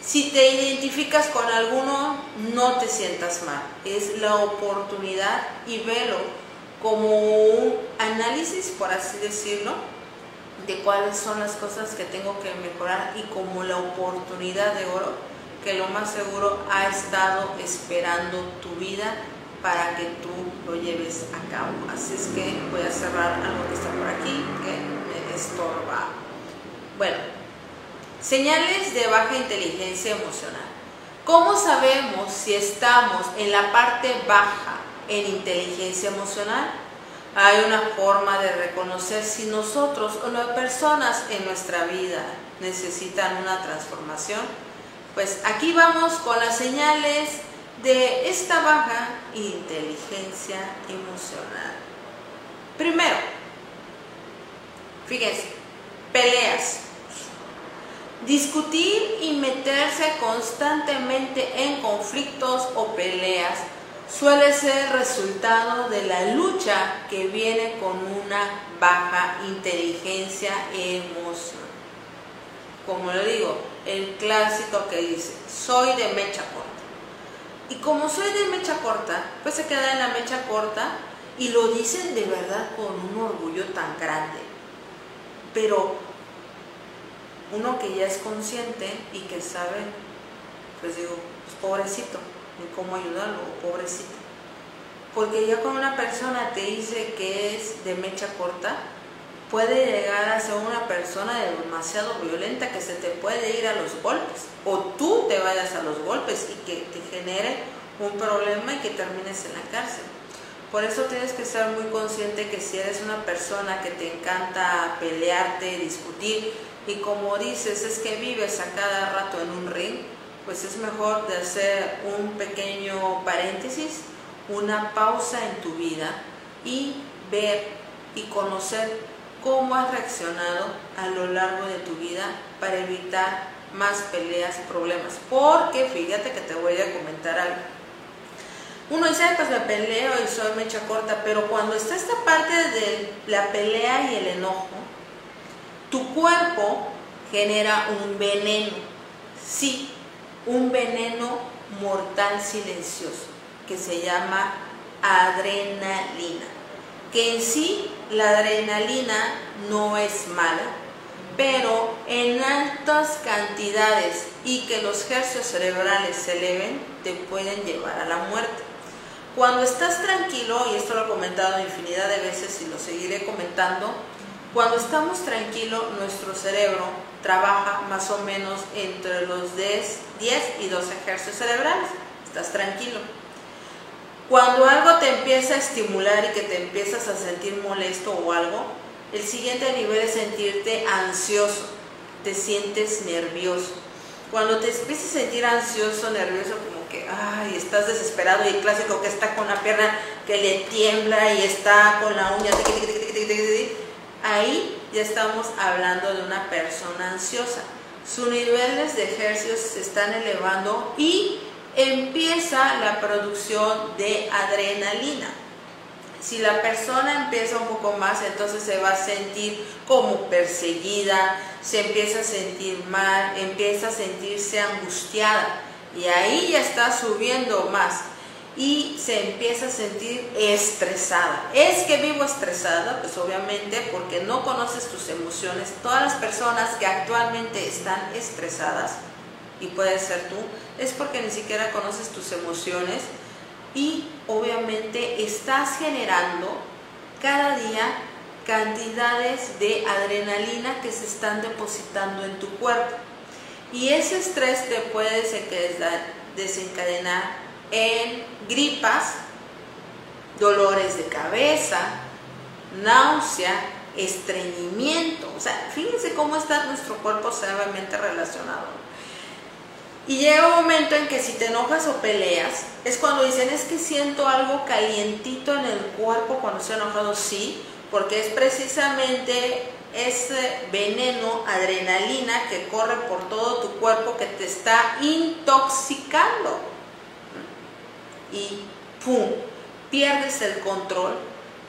Si te identificas con alguno, no te sientas mal. Es la oportunidad y velo como un análisis, por así decirlo, de cuáles son las cosas que tengo que mejorar y como la oportunidad de oro que lo más seguro ha estado esperando tu vida para que tú lo lleves a cabo. Así es que voy a cerrar algo que está por aquí que me estorba. Bueno, señales de baja inteligencia emocional. ¿Cómo sabemos si estamos en la parte baja en inteligencia emocional? Hay una forma de reconocer si nosotros o las personas en nuestra vida necesitan una transformación. Pues aquí vamos con las señales de esta baja inteligencia emocional. Primero, fíjense, peleas. Discutir y meterse constantemente en conflictos o peleas suele ser resultado de la lucha que viene con una baja inteligencia emocional. Como lo digo, el clásico que dice, soy de mecha y como soy de mecha corta, pues se queda en la mecha corta y lo dicen de verdad con un orgullo tan grande. Pero uno que ya es consciente y que sabe, pues digo, pues pobrecito, ni cómo ayudarlo, pobrecito. Porque ya con una persona te dice que es de mecha corta, puede llegar a ser una persona demasiado violenta que se te puede ir a los golpes o tú te vayas a los golpes y que te genere un problema y que termines en la cárcel. Por eso tienes que ser muy consciente que si eres una persona que te encanta pelearte, discutir y como dices es que vives a cada rato en un ring, pues es mejor de hacer un pequeño paréntesis, una pausa en tu vida y ver y conocer cómo has reaccionado a lo largo de tu vida para evitar más peleas, problemas. Porque fíjate que te voy a comentar algo. Uno dice, pues me peleo y soy mecha corta, pero cuando está esta parte de la pelea y el enojo, tu cuerpo genera un veneno. Sí, un veneno mortal silencioso que se llama adrenalina que en sí la adrenalina no es mala, pero en altas cantidades y que los hercios cerebrales se eleven, te pueden llevar a la muerte. Cuando estás tranquilo, y esto lo he comentado infinidad de veces y lo seguiré comentando, cuando estamos tranquilos, nuestro cerebro trabaja más o menos entre los 10, 10 y 12 hercios cerebrales. Estás tranquilo Cuando algo te empieza a estimular y que te empiezas a sentir molesto o algo, el siguiente nivel es sentirte ansioso, te sientes nervioso. Cuando te empiezas a sentir ansioso, nervioso, como que, ay, estás desesperado y el clásico que está con la pierna que le tiembla y está con la uña, ahí ya estamos hablando de una persona ansiosa. Sus niveles de ejercicios se están elevando y empieza la producción de adrenalina. Si la persona empieza un poco más, entonces se va a sentir como perseguida, se empieza a sentir mal, empieza a sentirse angustiada y ahí ya está subiendo más y se empieza a sentir estresada. Es que vivo estresada, pues obviamente porque no conoces tus emociones. Todas las personas que actualmente están estresadas, y puede ser tú, es porque ni siquiera conoces tus emociones y obviamente estás generando cada día cantidades de adrenalina que se están depositando en tu cuerpo. Y ese estrés te puede desencadenar en gripas, dolores de cabeza, náusea, estreñimiento. O sea, fíjense cómo está nuestro cuerpo severamente relacionado. Y llega un momento en que si te enojas o peleas, es cuando dicen es que siento algo calientito en el cuerpo cuando estoy enojado, sí, porque es precisamente ese veneno, adrenalina que corre por todo tu cuerpo que te está intoxicando. Y ¡pum! Pierdes el control,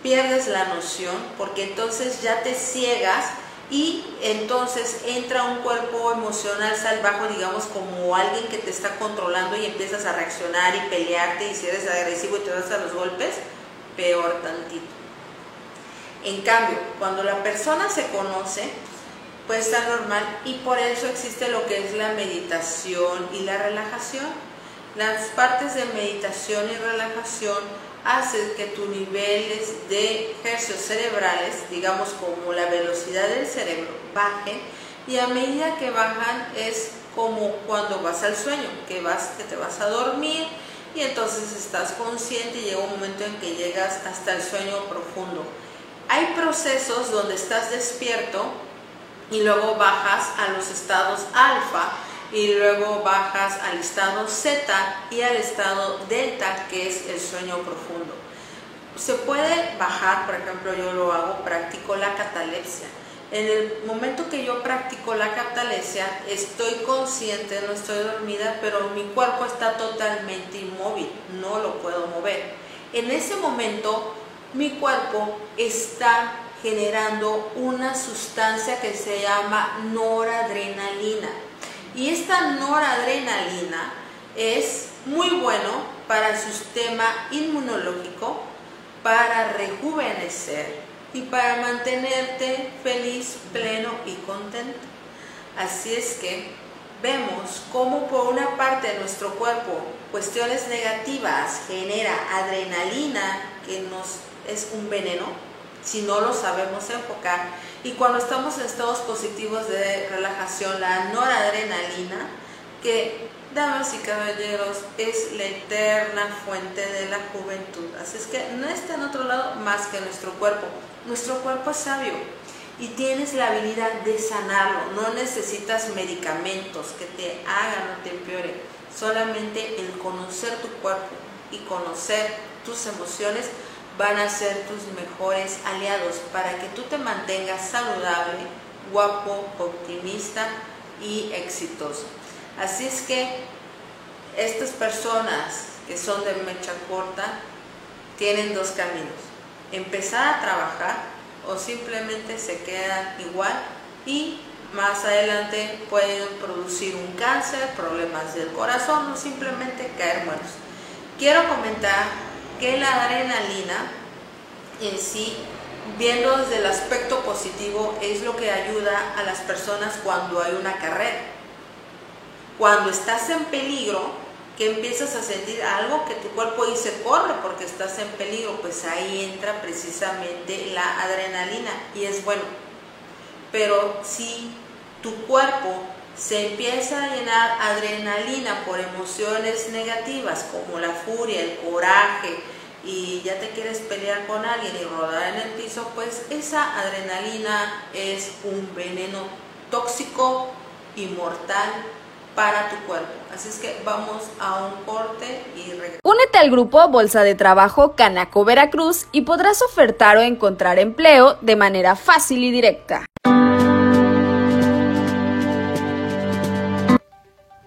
pierdes la noción, porque entonces ya te ciegas y entonces entra un cuerpo emocional salvaje, digamos, como alguien que te está controlando y empiezas a reaccionar y pelearte y si eres agresivo y te das a los golpes, peor tantito. En cambio, cuando la persona se conoce, pues está normal y por eso existe lo que es la meditación y la relajación. Las partes de meditación y relajación hace que tus niveles de ejercicios cerebrales, digamos como la velocidad del cerebro, bajen y a medida que bajan es como cuando vas al sueño, que vas que te vas a dormir y entonces estás consciente y llega un momento en que llegas hasta el sueño profundo. Hay procesos donde estás despierto y luego bajas a los estados alfa y luego bajas al estado Z y al estado delta, que es el sueño profundo. Se puede bajar, por ejemplo, yo lo hago, practico la catalepsia. En el momento que yo practico la catalepsia, estoy consciente, no estoy dormida, pero mi cuerpo está totalmente inmóvil, no lo puedo mover. En ese momento, mi cuerpo está generando una sustancia que se llama noradrenalina y esta noradrenalina es muy bueno para el sistema inmunológico, para rejuvenecer y para mantenerte feliz, pleno y contento. Así es que vemos cómo por una parte de nuestro cuerpo cuestiones negativas genera adrenalina que nos es un veneno si no lo sabemos enfocar y cuando estamos en estados positivos de relajación, la noradrenalina, que, damas y caballeros, es la eterna fuente de la juventud. Así es que no está en otro lado más que nuestro cuerpo. Nuestro cuerpo es sabio y tienes la habilidad de sanarlo. No necesitas medicamentos que te hagan o te empeoren. Solamente el conocer tu cuerpo y conocer tus emociones van a ser tus mejores aliados para que tú te mantengas saludable, guapo, optimista y exitoso. Así es que estas personas que son de mecha corta tienen dos caminos. Empezar a trabajar o simplemente se quedan igual y más adelante pueden producir un cáncer, problemas del corazón o simplemente caer muertos. Quiero comentar que la adrenalina en sí, viendo desde el aspecto positivo, es lo que ayuda a las personas cuando hay una carrera. Cuando estás en peligro, que empiezas a sentir algo que tu cuerpo dice corre porque estás en peligro, pues ahí entra precisamente la adrenalina y es bueno. Pero si tu cuerpo se empieza a llenar adrenalina por emociones negativas como la furia, el coraje y ya te quieres pelear con alguien y rodar en el piso, pues esa adrenalina es un veneno tóxico y mortal para tu cuerpo. Así es que vamos a un corte y regresamos. Únete al grupo Bolsa de Trabajo Canaco Veracruz y podrás ofertar o encontrar empleo de manera fácil y directa.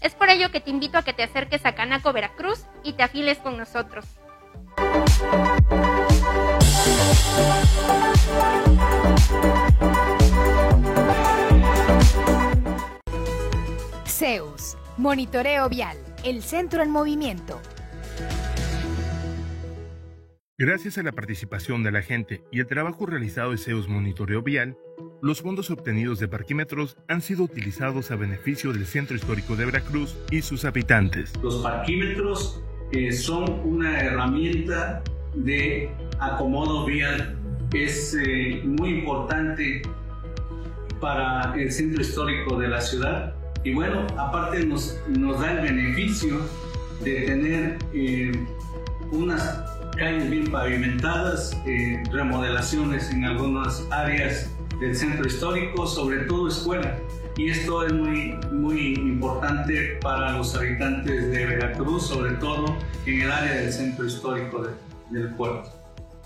Es por ello que te invito a que te acerques a Canaco Veracruz y te afiles con nosotros. Zeus, Monitoreo Vial, el centro en movimiento. Gracias a la participación de la gente y el trabajo realizado de Zeus Monitoreo Vial, los fondos obtenidos de parquímetros han sido utilizados a beneficio del Centro Histórico de Veracruz y sus habitantes. Los parquímetros eh, son una herramienta de acomodo vial. Es eh, muy importante para el centro histórico de la ciudad y bueno, aparte nos, nos da el beneficio de tener eh, unas calles bien pavimentadas, remodelaciones en algunas áreas del centro histórico, sobre todo escuela. Y esto es muy, muy importante para los habitantes de Veracruz, sobre todo en el área del centro histórico del puerto.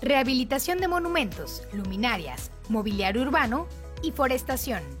Rehabilitación de monumentos, luminarias, mobiliario urbano y forestación.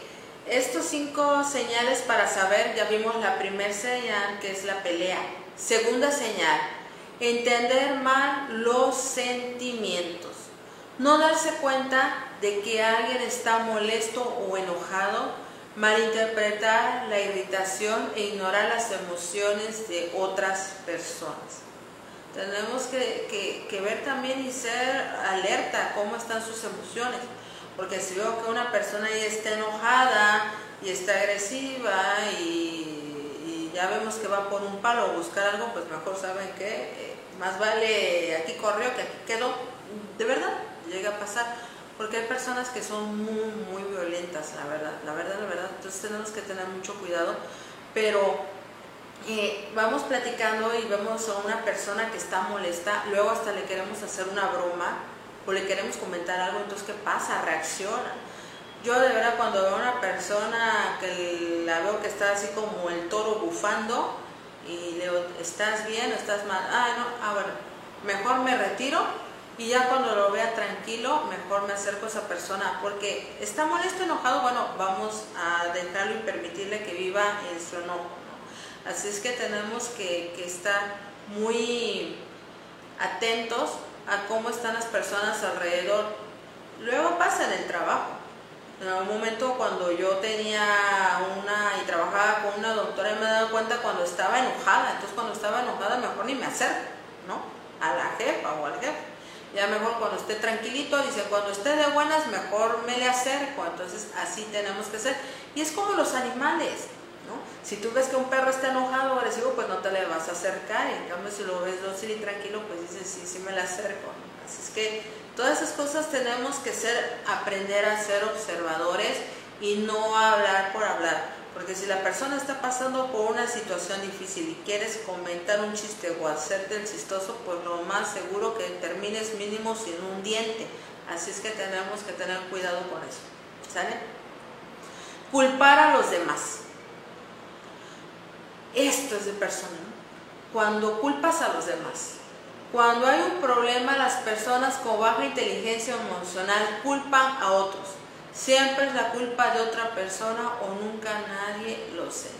estos cinco señales para saber, ya vimos la primera señal que es la pelea. Segunda señal, entender mal los sentimientos. No darse cuenta de que alguien está molesto o enojado, malinterpretar la irritación e ignorar las emociones de otras personas. Tenemos que, que ver también y ser alerta cómo están sus emociones porque si veo que una persona ya está enojada y está agresiva y, ya vemos que va por un palo o buscar algo, pues mejor saben que eh, más vale aquí corrió que aquí quedó. De verdad, llega a pasar. Porque hay personas que son muy, muy violentas, la verdad, la verdad, la verdad. Entonces tenemos que tener mucho cuidado. Pero eh, vamos platicando y vemos a una persona que está molesta, luego hasta le queremos hacer una broma o le queremos comentar algo, entonces ¿qué pasa? Reacciona. Yo de verdad cuando veo a una persona que la veo que está así como el toro bufando y le digo, ¿estás bien o estás mal? Ah, no, ah, bueno, mejor me retiro y ya cuando lo vea tranquilo, mejor me acerco a esa persona porque está molesto, enojado, bueno, vamos a dejarlo y permitirle que viva en su enojo. Así es que tenemos que, que estar muy atentos a cómo están las personas alrededor. Luego pasa en el trabajo. En algún momento cuando yo tenía una y trabajaba con una doctora me he dado cuenta cuando estaba enojada. Entonces cuando estaba enojada mejor ni me acerco, ¿no? A la jefa o al jefe. Ya mejor cuando esté tranquilito, dice, cuando esté de buenas, mejor me le acerco. Entonces así tenemos que ser. Y es como los animales. Si tú ves que un perro está enojado o agresivo, pues no te le vas a acercar. Y en cambio, si lo ves dócil y tranquilo, pues dices, sí, sí me le acerco. Así es que todas esas cosas tenemos que ser, aprender a ser observadores y no hablar por hablar porque si la persona está pasando por una situación difícil y quieres comentar un chiste o hacerte el chistoso, pues lo más seguro que termines mínimo sin un diente. Así es que tenemos que tener cuidado con eso. ¿Sale? Culpar a los demás. Esto es de persona. Cuando culpas a los demás. Cuando hay un problema, las personas con baja inteligencia emocional culpan a otros Siempre es la culpa de otra persona o nunca nadie lo siente.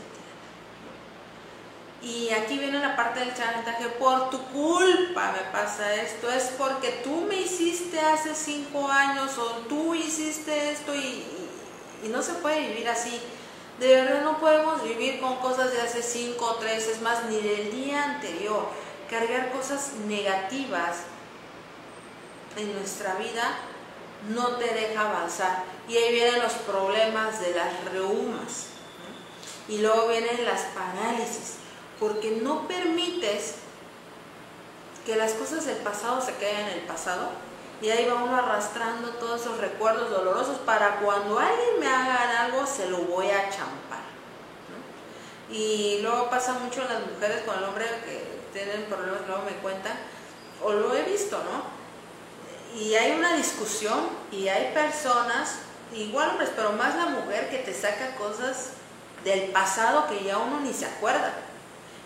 Y aquí viene la parte del chantaje, por tu culpa me pasa esto, es porque tú me hiciste hace cinco años o tú hiciste esto y no se puede vivir así. De verdad no podemos vivir con cosas de hace cinco o tres, es más, ni del día anterior. Cargar cosas negativas en nuestra vida no te deja avanzar. Y ahí vienen los problemas de las reumas. Y luego vienen las parálisis, porque no permites que las cosas del pasado se queden en el pasado. Y ahí va uno arrastrando todos esos recuerdos dolorosos para cuando alguien me haga algo, se lo voy a champar. Y luego pasa mucho en las mujeres con el hombre que tienen problemas, luego me cuentan, o lo he visto, ¿no? y hay una discusión y hay personas, igual hombres, pero más la mujer que te saca cosas del pasado que ya uno ni se acuerda.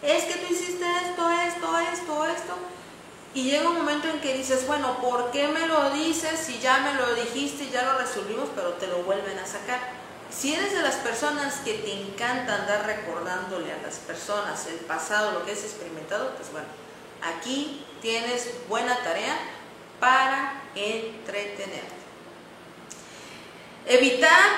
Es que tú hiciste esto, esto, esto, esto. Y llega un momento en que dices, bueno, ¿por qué me lo dices si ya me lo dijiste y ya lo resolvimos, pero te lo vuelven a sacar? Si eres de las personas que te encanta andar recordándole a las personas el pasado, lo que has experimentado, pues bueno, aquí tienes buena tarea para entretenerte. Evitar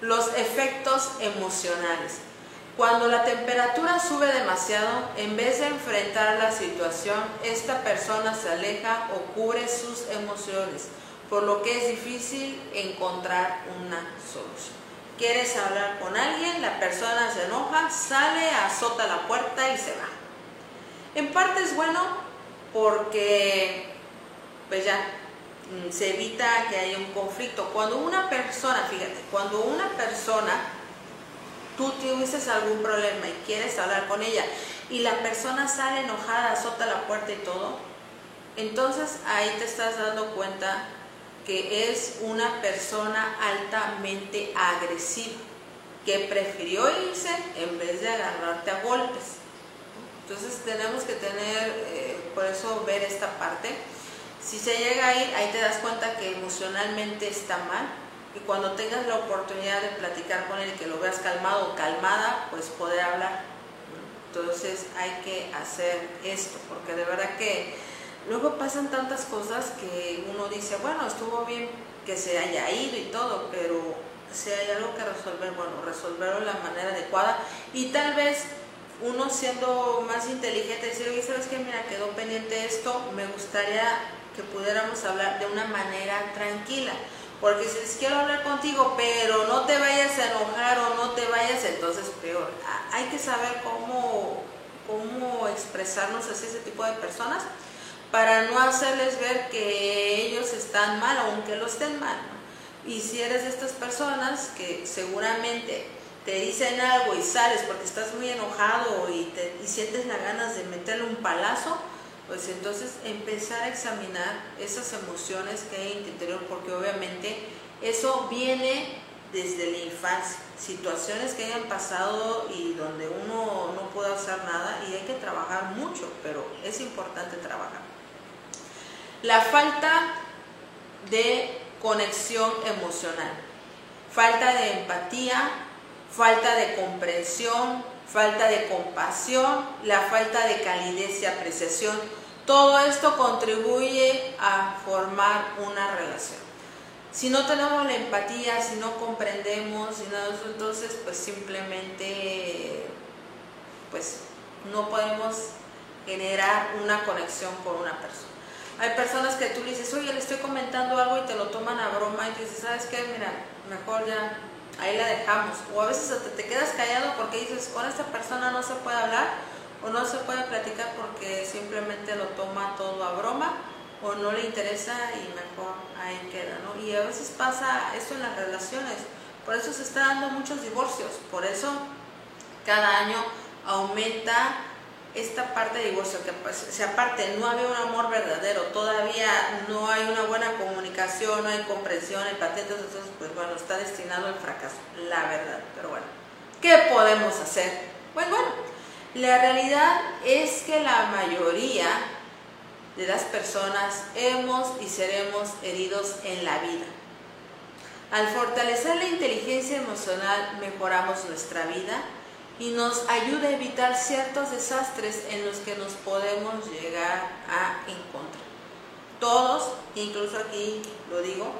los efectos emocionales. Cuando la temperatura sube demasiado, en vez de enfrentar la situación, esta persona se aleja o cubre sus emociones, por lo que es difícil encontrar una solución. Quieres hablar con alguien, la persona se enoja, sale, azota la puerta y se va. En parte es bueno porque pues ya mm, se evita que haya un conflicto. Cuando una persona, fíjate, cuando una persona, tú tuvieses algún problema y quieres hablar con ella y la persona sale enojada, azota la puerta y todo, entonces ahí te estás dando cuenta que es una persona altamente agresiva, que prefirió irse en vez de agarrarte a golpes. Entonces tenemos que tener, eh, por eso ver esta parte. Si se llega a ir, ahí te das cuenta que emocionalmente está mal y cuando tengas la oportunidad de platicar con él y que lo veas calmado o calmada, pues poder hablar. Entonces hay que hacer esto, porque de verdad que luego pasan tantas cosas que uno dice, bueno, estuvo bien que se haya ido y todo, pero si hay algo que resolver, bueno, resolverlo de la manera adecuada y tal vez uno siendo más inteligente decir, oye, ¿sabes qué? Mira, quedó pendiente esto, me gustaría que pudiéramos hablar de una manera tranquila. Porque si les quiero hablar contigo, pero no te vayas a enojar o no te vayas, entonces peor. Hay que saber cómo, cómo expresarnos hacia ese tipo de personas para no hacerles ver que ellos están mal, aunque lo estén mal. Y si eres de estas personas que seguramente te dicen algo y sales porque estás muy enojado y, te, y sientes las ganas de meterle un palazo, pues entonces empezar a examinar esas emociones que hay en tu interior, porque obviamente eso viene desde la infancia, situaciones que hayan pasado y donde uno no puede hacer nada y hay que trabajar mucho, pero es importante trabajar. La falta de conexión emocional, falta de empatía, falta de comprensión, falta de compasión, la falta de calidez y apreciación. Todo esto contribuye a formar una relación. Si no tenemos la empatía, si no comprendemos, entonces pues simplemente pues no podemos generar una conexión con una persona. Hay personas que tú le dices, oye, le estoy comentando algo y te lo toman a broma y dices, ¿sabes qué? Mira, mejor ya ahí la dejamos. O a veces te quedas callado porque dices, con esta persona no se puede hablar o no se puede platicar porque simplemente lo toma todo a broma o no le interesa y mejor ahí queda, ¿no? Y a veces pasa eso en las relaciones, por eso se está dando muchos divorcios, por eso cada año aumenta esta parte de divorcio, que pues, si aparte no había un amor verdadero, todavía no hay una buena comunicación, no hay comprensión, empatía, entonces pues bueno, está destinado al fracaso, la verdad, pero bueno, ¿qué podemos hacer? Pues bueno, la realidad es que la mayoría de las personas hemos y seremos heridos en la vida. Al fortalecer la inteligencia emocional mejoramos nuestra vida y nos ayuda a evitar ciertos desastres en los que nos podemos llegar a encontrar. Todos, incluso aquí lo digo,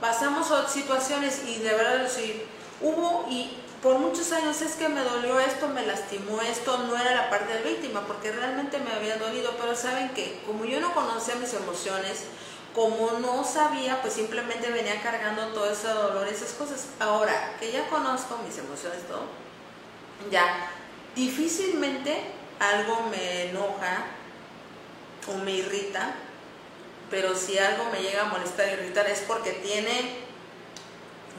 pasamos situaciones y de verdad sí, hubo y por muchos años es que me dolió esto, me lastimó esto, no era la parte de víctima, porque realmente me había dolido, pero saben que como yo no conocía mis emociones, como no sabía, pues simplemente venía cargando todo ese dolor, esas cosas. Ahora que ya conozco mis emociones, todo, ya difícilmente algo me enoja o me irrita, pero si algo me llega a molestar, irritar, es porque tiene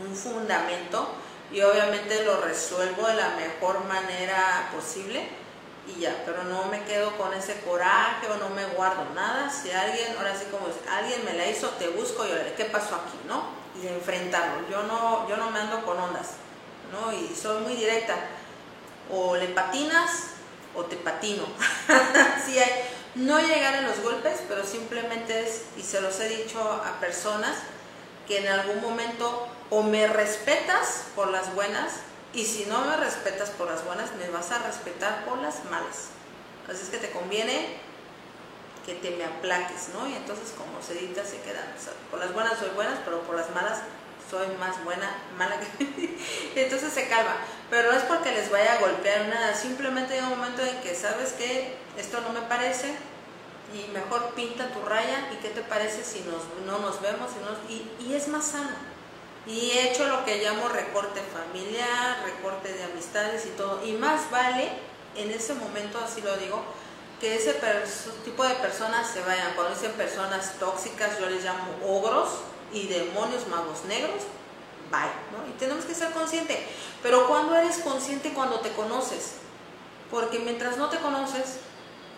un fundamento y obviamente lo resuelvo de la mejor manera posible y ya, pero no me quedo con ese coraje o no me guardo nada. Si alguien, ahora sí como alguien me la hizo, te busco y ¿qué pasó aquí? ¿No? Y enfrentarlo. Yo no, yo no me ando con ondas, ¿no? Y soy muy directa. O le patinas o te patino. sí hay, no llegar a los golpes, pero simplemente es, y se los he dicho a personas, que en algún momento o me respetas por las buenas y si no me respetas por las buenas, me vas a respetar por las malas. Así es que te conviene que te me aplaques, ¿no? Y entonces como se edita se quedan. por las buenas soy buenas, pero por las malas soy más buena, mala que... entonces se calma. Pero no es porque les vaya a golpear nada, simplemente hay un momento en que sabes que esto no me parece, y mejor pinta tu raya y qué te parece si nos, no nos vemos y, y, es más sano. Y he hecho lo que llamo recorte familiar, recorte de amistades y todo. Y más vale, en ese momento así lo digo, que ese tipo de personas se vayan. Cuando dicen personas tóxicas, yo les llamo ogros y demonios magos negros, bye. ¿no? Y tenemos que ser conscientes. Pero cuando eres consciente, cuando te conoces. Porque mientras no te conoces,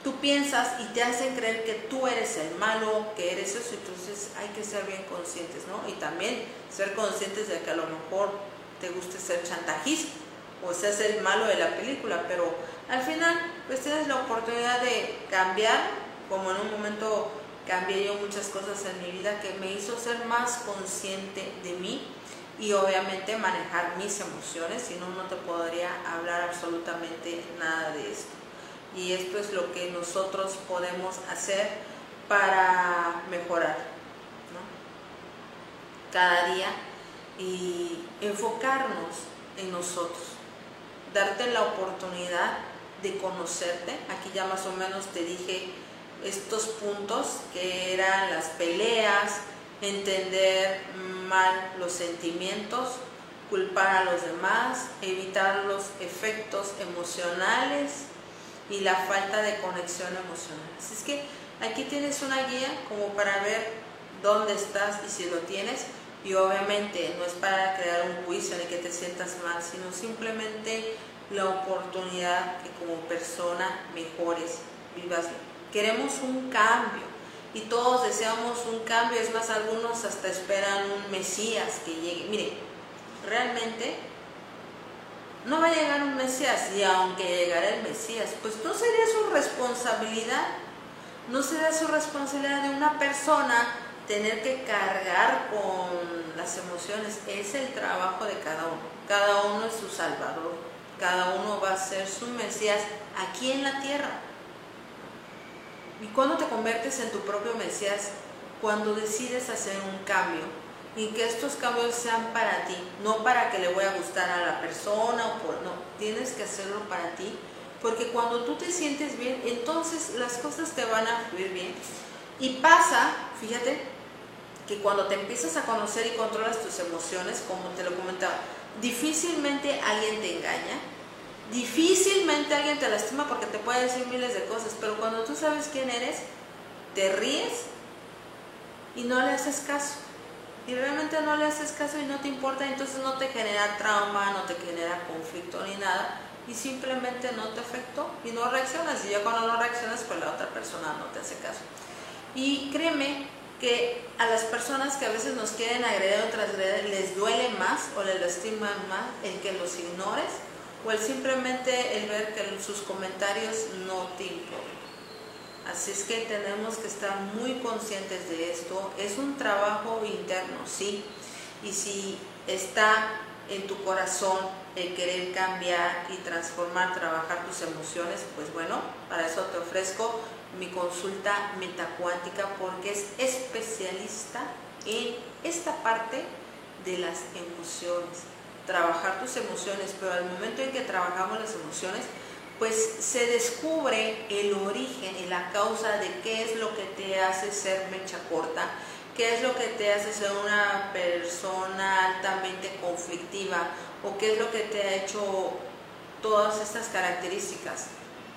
tú piensas y te hacen creer que tú eres el malo, que eres eso, entonces hay que ser bien conscientes, ¿no? Y también ser conscientes de que a lo mejor te guste ser chantajista o seas el malo de la película, pero al final pues tienes la oportunidad de cambiar, como en un momento cambié yo muchas cosas en mi vida que me hizo ser más consciente de mí y obviamente manejar mis emociones, si no, no te podría hablar absolutamente nada de esto y esto es lo que nosotros podemos hacer para mejorar cada día y enfocarnos en nosotros, darte la oportunidad de conocerte. Aquí ya más o menos te dije estos puntos que eran las peleas, entender mal los sentimientos, culpar a los demás, evitar los efectos emocionales y la falta de conexión emocional. Así es que aquí tienes una guía como para ver dónde estás y si lo tienes. Y obviamente no es para crear un juicio ni que te sientas mal, sino simplemente la oportunidad que como persona mejores, vivas. Queremos un cambio y todos deseamos un cambio, es más, algunos hasta esperan un Mesías que llegue. Mire, realmente no va a llegar un Mesías y aunque llegara el Mesías, pues no sería su responsabilidad, no sería su responsabilidad de una persona tener que cargar con las emociones, es el trabajo de cada uno, cada uno es su salvador, cada uno va a ser su Mesías aquí en la tierra. Y cuando te conviertes en tu propio Mesías, cuando decides hacer un cambio, y que estos cambios sean para ti, no para que le voy a gustar a la persona o por no, tienes que hacerlo para ti, porque cuando tú te sientes bien, entonces las cosas te van a fluir bien. Y pasa, fíjate, que cuando te empiezas a conocer y controlas tus emociones, como te lo comentaba, difícilmente alguien te engaña, difícilmente alguien te lastima porque te puede decir miles de cosas, pero cuando tú sabes quién eres, te ríes y no le haces caso. Y realmente no le haces caso y no te importa, entonces no te genera trauma, no te genera conflicto ni nada, y simplemente no te afectó y no reaccionas. Y ya cuando no reaccionas, pues la otra persona no te hace caso. Y créeme que a las personas que a veces nos quieren agredir o transgredir les duele más o les lastiman más el que los ignores o el simplemente el ver que sus comentarios no te importan. Así es que tenemos que estar muy conscientes de esto. Es un trabajo interno, sí. Y si está en tu corazón el querer cambiar y transformar, trabajar tus emociones, pues bueno, para eso te ofrezco mi consulta metacuántica porque es especialista en esta parte de las emociones. Trabajar tus emociones, pero al momento en que trabajamos las emociones, pues se descubre el origen y la causa de qué es lo que te hace ser mecha corta, qué es lo que te hace ser una persona altamente conflictiva o qué es lo que te ha hecho todas estas características.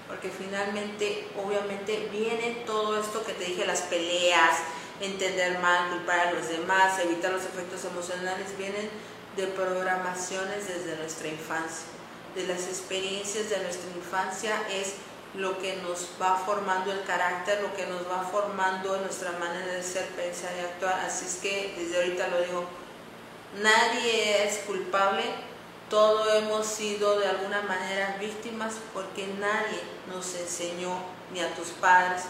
Porque finalmente, obviamente, viene todo esto que te dije, las peleas, entender mal, culpar a los demás, evitar los efectos emocionales, vienen de programaciones desde nuestra infancia de las experiencias de nuestra infancia es lo que nos va formando el carácter, lo que nos va formando nuestra manera de ser, pensar y actuar. Así es que desde ahorita lo digo, nadie es culpable, todos hemos sido de alguna manera víctimas porque nadie nos enseñó, ni a tus padres,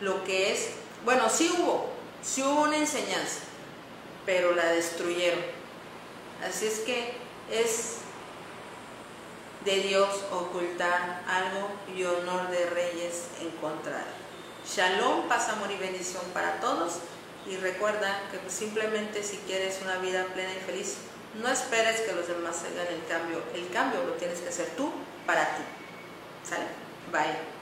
lo que es, bueno, sí hubo, sí hubo una enseñanza, pero la destruyeron. Así es que es de Dios ocultar algo y honor de reyes encontrar. Shalom, paz, amor y bendición para todos. Y recuerda que simplemente si quieres una vida plena y feliz, no esperes que los demás hagan el cambio. El cambio lo tienes que hacer tú para ti. ¿Sale? Bye.